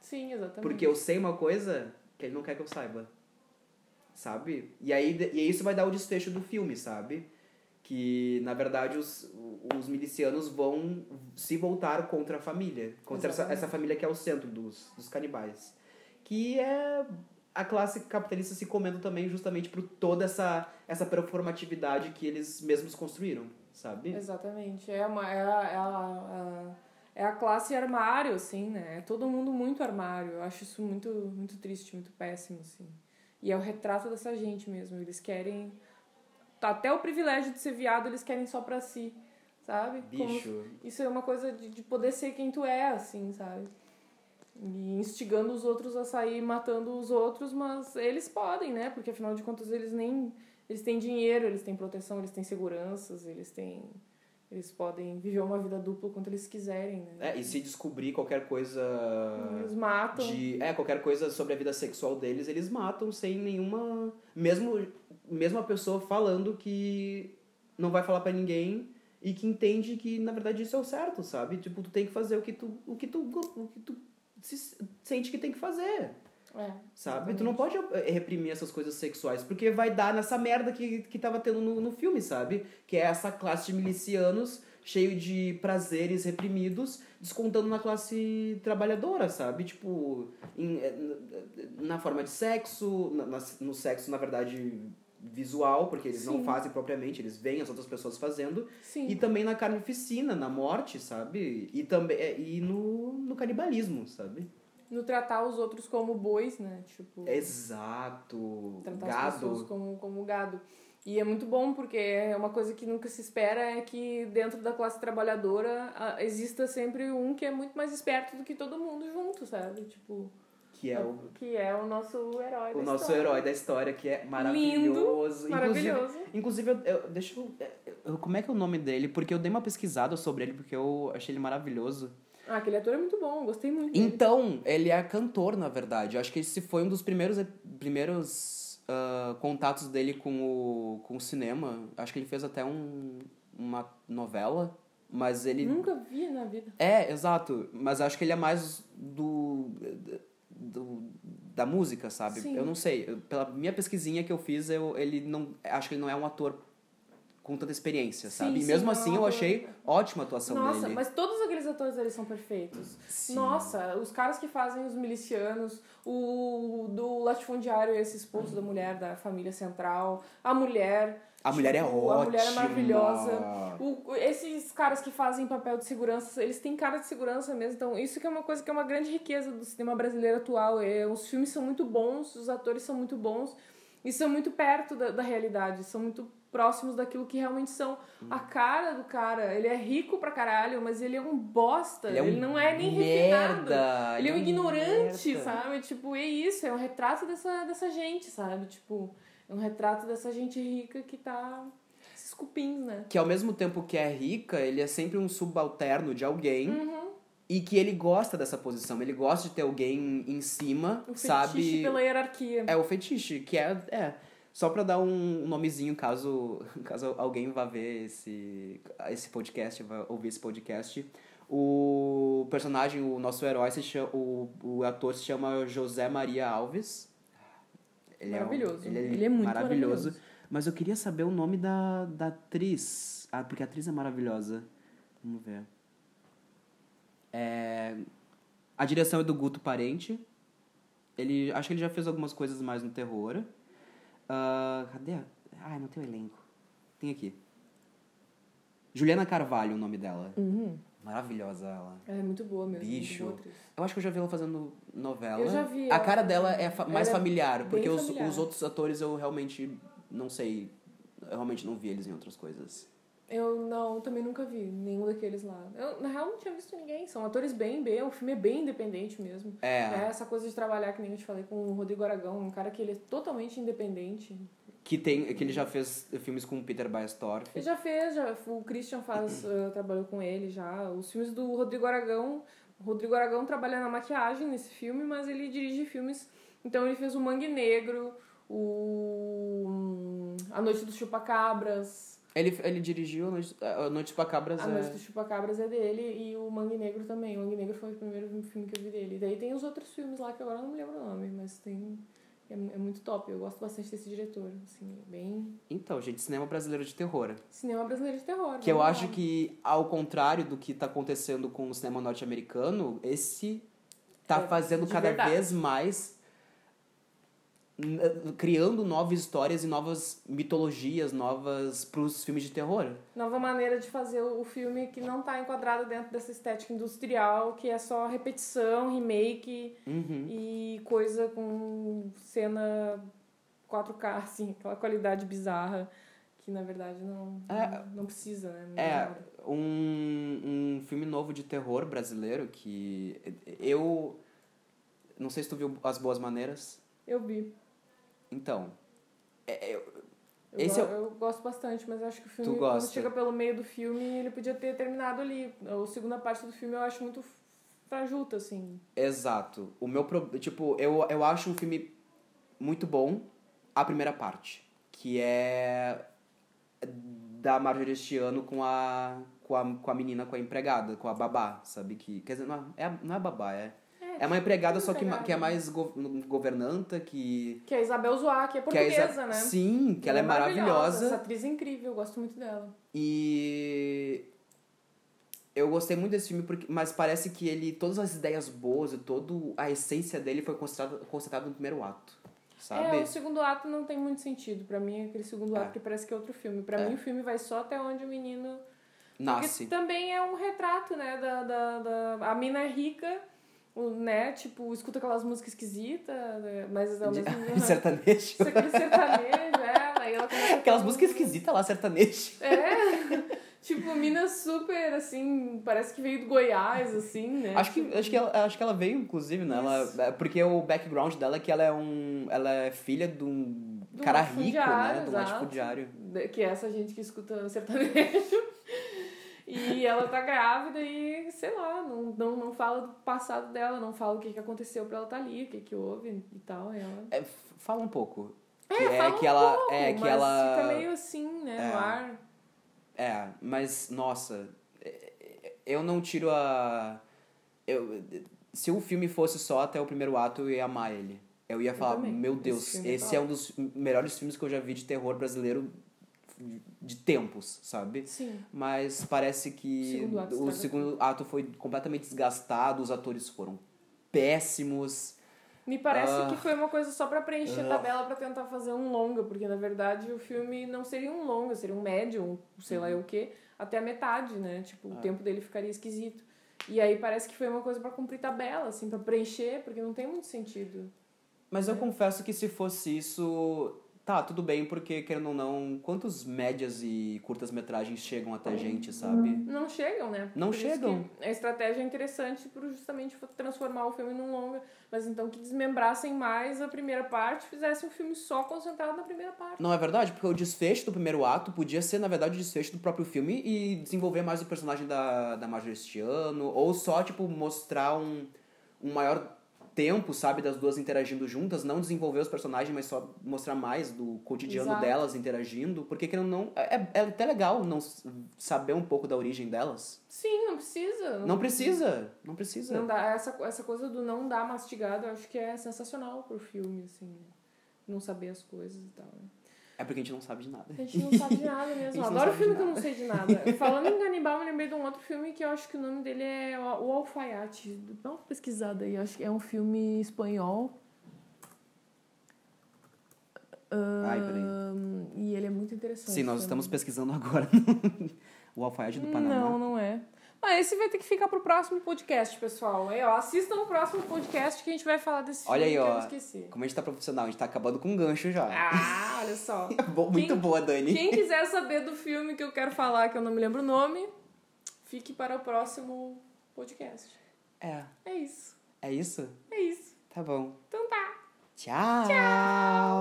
Sim, exatamente. Porque eu sei uma coisa que ele não quer que eu saiba. Sabe? E aí e isso vai dar o desfecho do filme, sabe? Que, na verdade, os, os milicianos vão se voltar contra a família. Contra essa, essa família que é o centro dos, dos canibais. Que é a classe capitalista se comendo também justamente por toda essa, essa performatividade que eles mesmos construíram, sabe? Exatamente. É, uma, é, a, é, a, é a classe armário, assim, né? É todo mundo muito armário. Eu acho isso muito, muito triste, muito péssimo, assim. E é o retrato dessa gente mesmo. Eles querem... Até o privilégio de ser viado, eles querem só pra si, sabe? Como- Bicho. isso é uma coisa de, de poder ser quem tu é, assim, sabe? E instigando os outros a sair matando os outros, mas eles podem, né? Porque afinal de contas eles nem. Eles têm dinheiro, eles têm proteção, eles têm seguranças, eles têm. Eles podem viver uma vida dupla quanto eles quiserem, né? É, e se descobrir qualquer coisa Eles matam. de é qualquer coisa sobre a vida sexual deles eles matam sem nenhuma mesmo mesmo a pessoa falando que não vai falar pra ninguém e que entende que na verdade isso é o certo sabe tipo tu tem que fazer o que tu o que tu o que tu se- sente que tem que fazer É, sabe? Tu não pode eh, reprimir essas coisas sexuais porque vai dar nessa merda que que tava tendo no, no filme sabe? Que é essa classe de milicianos cheio de prazeres reprimidos descontando na classe trabalhadora sabe? Tipo em- eh, na forma de sexo na- no sexo na verdade visual porque eles não Sim. fazem propriamente eles veem as outras pessoas fazendo. Sim. e também na carnificina na morte sabe? E também eh, e no, no canibalismo sabe No tratar os outros como bois, né? Tipo. Exato. tratar as pessoas Gado. como, como gado. E é muito bom porque é uma coisa que nunca se espera é que dentro da classe trabalhadora ah, exista sempre um que é muito mais esperto do que todo mundo junto, sabe? Tipo, Que é o, que é o nosso herói da o nosso história. herói da história, que é maravilhoso. Maravilhoso. Inclusive, inclusive eu, eu- deixa eu, eu- Como é que é o nome dele? Porque eu dei uma pesquisada sobre ele, porque eu achei ele maravilhoso. Ah, aquele ator é muito bom, gostei muito. dele. Então, ele é cantor, na verdade. Eu acho que esse foi um dos primeiros, primeiros ah, contatos dele com o, com o cinema. Acho que ele fez até um, uma novela, mas ele... Nunca vi na vida. É, exato. Mas acho que ele é mais do. do da música, sabe? Sim. Eu não sei. Eu- Pela minha pesquisinha que eu fiz, eu, ele não. Acho que ele não é um ator com tanta experiência, Sim, sabe? e sim, mesmo não um assim eu achei ótima a atuação Nossa, dele. mas todos aqueles atores eles são perfeitos. Sim. Nossa, os caras que fazem os milicianos, o do latifundiário, esse expulso da mulher da família central, a mulher. A mulher é tipo, A mulher é ótima. maravilhosa. O, esses caras que fazem papel de segurança, eles têm cara de segurança mesmo. Então, isso que é uma coisa que é uma grande riqueza do cinema brasileiro atual. É, os filmes são muito bons, os atores são muito bons e são muito perto da, da realidade, são muito próximos daquilo que realmente são. A cara do cara, ele é rico pra caralho, mas ele é um bosta. Ele é um não é nem refinado. Ele é um ignorante, merda. sabe? Tipo, é isso, é um retrato dessa, dessa gente, sabe? Tipo, é um retrato dessa gente rica que tá. Esses cupins, né? Que ao mesmo tempo que é rica, ele é sempre um subalterno de alguém. Uhum. E que ele gosta dessa posição. Ele gosta de ter alguém em cima, O fetiche sabe? pela hierarquia. É o fetiche, que é. é. Só pra dar um nomezinho, caso, *laughs* caso alguém vá ver esse, esse podcast, vá ouvir esse podcast. O personagem, o nosso herói, se chama, o, o ator se chama José Maria Alves. Ele maravilhoso. É um, ele, é, ele é muito maravilhoso. maravilhoso. Mas eu queria saber o nome da, da atriz. Ah, porque a atriz é maravilhosa. Vamos ver. É, a direção é do Guto Parente. Ele, acho que ele já fez algumas coisas mais no terror. Uh, cadê? Ai, não tem o elenco. Tem aqui. Juliana Carvalho, o nome dela. Uhum. Maravilhosa ela. Ela é muito boa mesmo. Bicho. Eu acho que eu já vi ela fazendo novela. Eu já vi. A cara dela é fa mais é familiar, porque os, familiar. os outros atores eu realmente não sei. Eu realmente não vi eles em outras coisas. Eu não, também nunca vi nenhum daqueles lá. Eu, na real, não tinha visto ninguém. São atores bem B, o filme é bem independente mesmo. É. é. Essa coisa de trabalhar, que nem eu te falei, com o Rodrigo Aragão, um cara que ele é totalmente independente. Que, tem, que ele já fez filmes com o Peter Baestorff. Ele já fez, já, o Christian faz, uh, *clears throat* trabalhou com ele já. Os filmes do Rodrigo Aragão. O Rodrigo Aragão trabalha na maquiagem nesse filme, mas ele dirige filmes. Então ele fez o Mangue Negro, o. A Noite dos Chupacabras. Ele, ele dirigiu A Noite, a Noite Chupacabras. A é... Noite dos Chupacabras é dele e o Mangue Negro também. O Mangue Negro foi o primeiro filme que eu vi dele. E daí tem os outros filmes lá que agora eu não me lembro o nome, mas tem. É, é muito top. Eu gosto bastante desse diretor. Assim, bem. Então, gente, cinema brasileiro de terror. Cinema brasileiro de terror. Que eu acho que, ao contrário do que tá acontecendo com o cinema norte-americano, esse tá É, fazendo cada verdade. vez mais criando novas histórias e novas mitologias novas pros filmes de terror. Nova maneira de fazer o filme que não tá enquadrado dentro dessa estética industrial, que é só repetição, remake Uhum. e coisa com cena 4K, *laughs* assim, aquela qualidade bizarra que na verdade não, É. não, precisa, né? Não É, um, um filme novo de terror brasileiro que eu não sei se tu viu As Boas Maneiras. Eu vi. Então, é, eu- Eu, Esse go- é o- eu gosto bastante, mas eu acho que o filme, Tu quando chega pelo meio do filme, ele podia ter terminado ali. A segunda parte do filme eu acho muito frajuta, assim. Exato. O meu pro... tipo, eu, eu acho um filme muito bom a primeira parte, que é da Marjorie este ano com a com a, com a menina, com a empregada, com a babá, sabe que, quer dizer, não é, não é babá, é é uma empregada só que, que é mais go- governanta, que Que é a Isabel Zoá, que é que é portuguesa, exa- né? Sim, que ela é Essa maravilhosa. atriz é incrível, eu gosto muito dela. E eu gostei muito desse filme, porque, mas parece que ele, todas as ideias boas e toda a essência dele foi concentrada, concentrada no primeiro ato. Sabe? É, o segundo ato não tem muito sentido. Pra mim, é aquele segundo É. ato que parece que é outro filme. Pra É. mim, o filme vai só até onde o menino... Nasce. Porque também é um retrato, né? Da, da, da... A mina é rica, né? Tipo, escuta aquelas músicas esquisitas, né, mas ao mesmo *laughs* tempo... sertanejo. *laughs* Sertanejo, é. Aí ela *laughs* começa a Aquelas músicas esquisitas lá, sertanejo. É. Tipo, mina super, assim, parece que veio do Goiás, assim, né? Acho que, acho, que ela, acho que ela veio, inclusive, né? Ela, Isso. é, porque o background dela é que ela é um. Ela é filha de um um cara rico, né? Exato. latifundiário. Que é essa gente que escuta sertanejo. E ela tá grávida e, sei lá, não, não, não fala do passado dela, não fala o que, que aconteceu pra ela estar ali, o que, que houve e tal. E ela... É, fala um pouco. É, que é que um ela. pouco, é que ela. fica meio assim, né, É. no ar. É, mas, nossa, é, é, eu não tiro a. Eu, se o filme fosse só até o primeiro ato, eu ia amar ele. Eu ia falar, também. meu Esse Deus, é esse top. é um dos melhores filmes que eu já vi de terror brasileiro de tempos, sabe? Sim. Mas parece que O segundo ato o segundo ato foi completamente desgastado, os atores foram péssimos. Me parece Ah. que foi uma coisa só pra preencher Ah. a tabela pra tentar fazer um longa, porque na verdade o filme não seria um longa, seria um médio, um sei Uhum. lá eu o quê, até a metade, né? Tipo, Ah. o tempo dele ficaria esquisito. E aí parece que foi uma coisa pra cumprir tabela, assim, pra preencher, porque não tem muito sentido. Mas eu confesso que se fosse isso, tá, tudo bem, porque querendo ou não, quantos médias e curtas metragens chegam até a gente, sabe? Não chegam, né? Não Por chegam. A estratégia é interessante por justamente transformar o filme num longa, mas então que desmembrassem mais a primeira parte, fizessem um filme só concentrado na primeira parte. Não é verdade? Porque o desfecho do primeiro ato podia ser, na verdade, o desfecho do próprio filme e desenvolver mais o personagem da, da Marjorie este ano, ou só, tipo, mostrar um, um maior tempo, sabe, das duas interagindo juntas, não desenvolver os personagens, mas só mostrar mais do cotidiano Exato. delas interagindo, porque que não é, é até legal não saber um pouco da origem delas. Sim, não precisa. Não precisa, não precisa. Não dá, essa, essa coisa do não dar mastigado, eu acho que é sensacional pro filme, assim. Não saber as coisas e tal. né? É porque a gente não sabe de nada. A gente não sabe de nada mesmo. *laughs* adoro filme que eu não sei de nada. *laughs* Falando em canibal, eu lembrei de um outro filme que eu acho que o nome dele é O Alfaiate. Dá uma pesquisada aí. Eu acho que é um filme espanhol. Ai, peraí. E ele é muito interessante. Sim, nós também. estamos pesquisando agora *laughs* o alfaiate do Panamá. Não, não é. Ah, esse vai ter que ficar pro próximo podcast, pessoal. Aí, ó, assistam o próximo podcast que a gente vai falar desse filme Olha aí, que ó. esqueci. Como a gente tá profissional, a gente tá acabando com um gancho já. Ah, olha só. *laughs* Bo- Muito quem- boa, Dani. Quem quiser saber do filme que eu quero falar, que eu não me lembro o nome, fique para o próximo podcast. É, É isso. é isso? É isso. Tá bom. Então tá. Tchau. Tchau.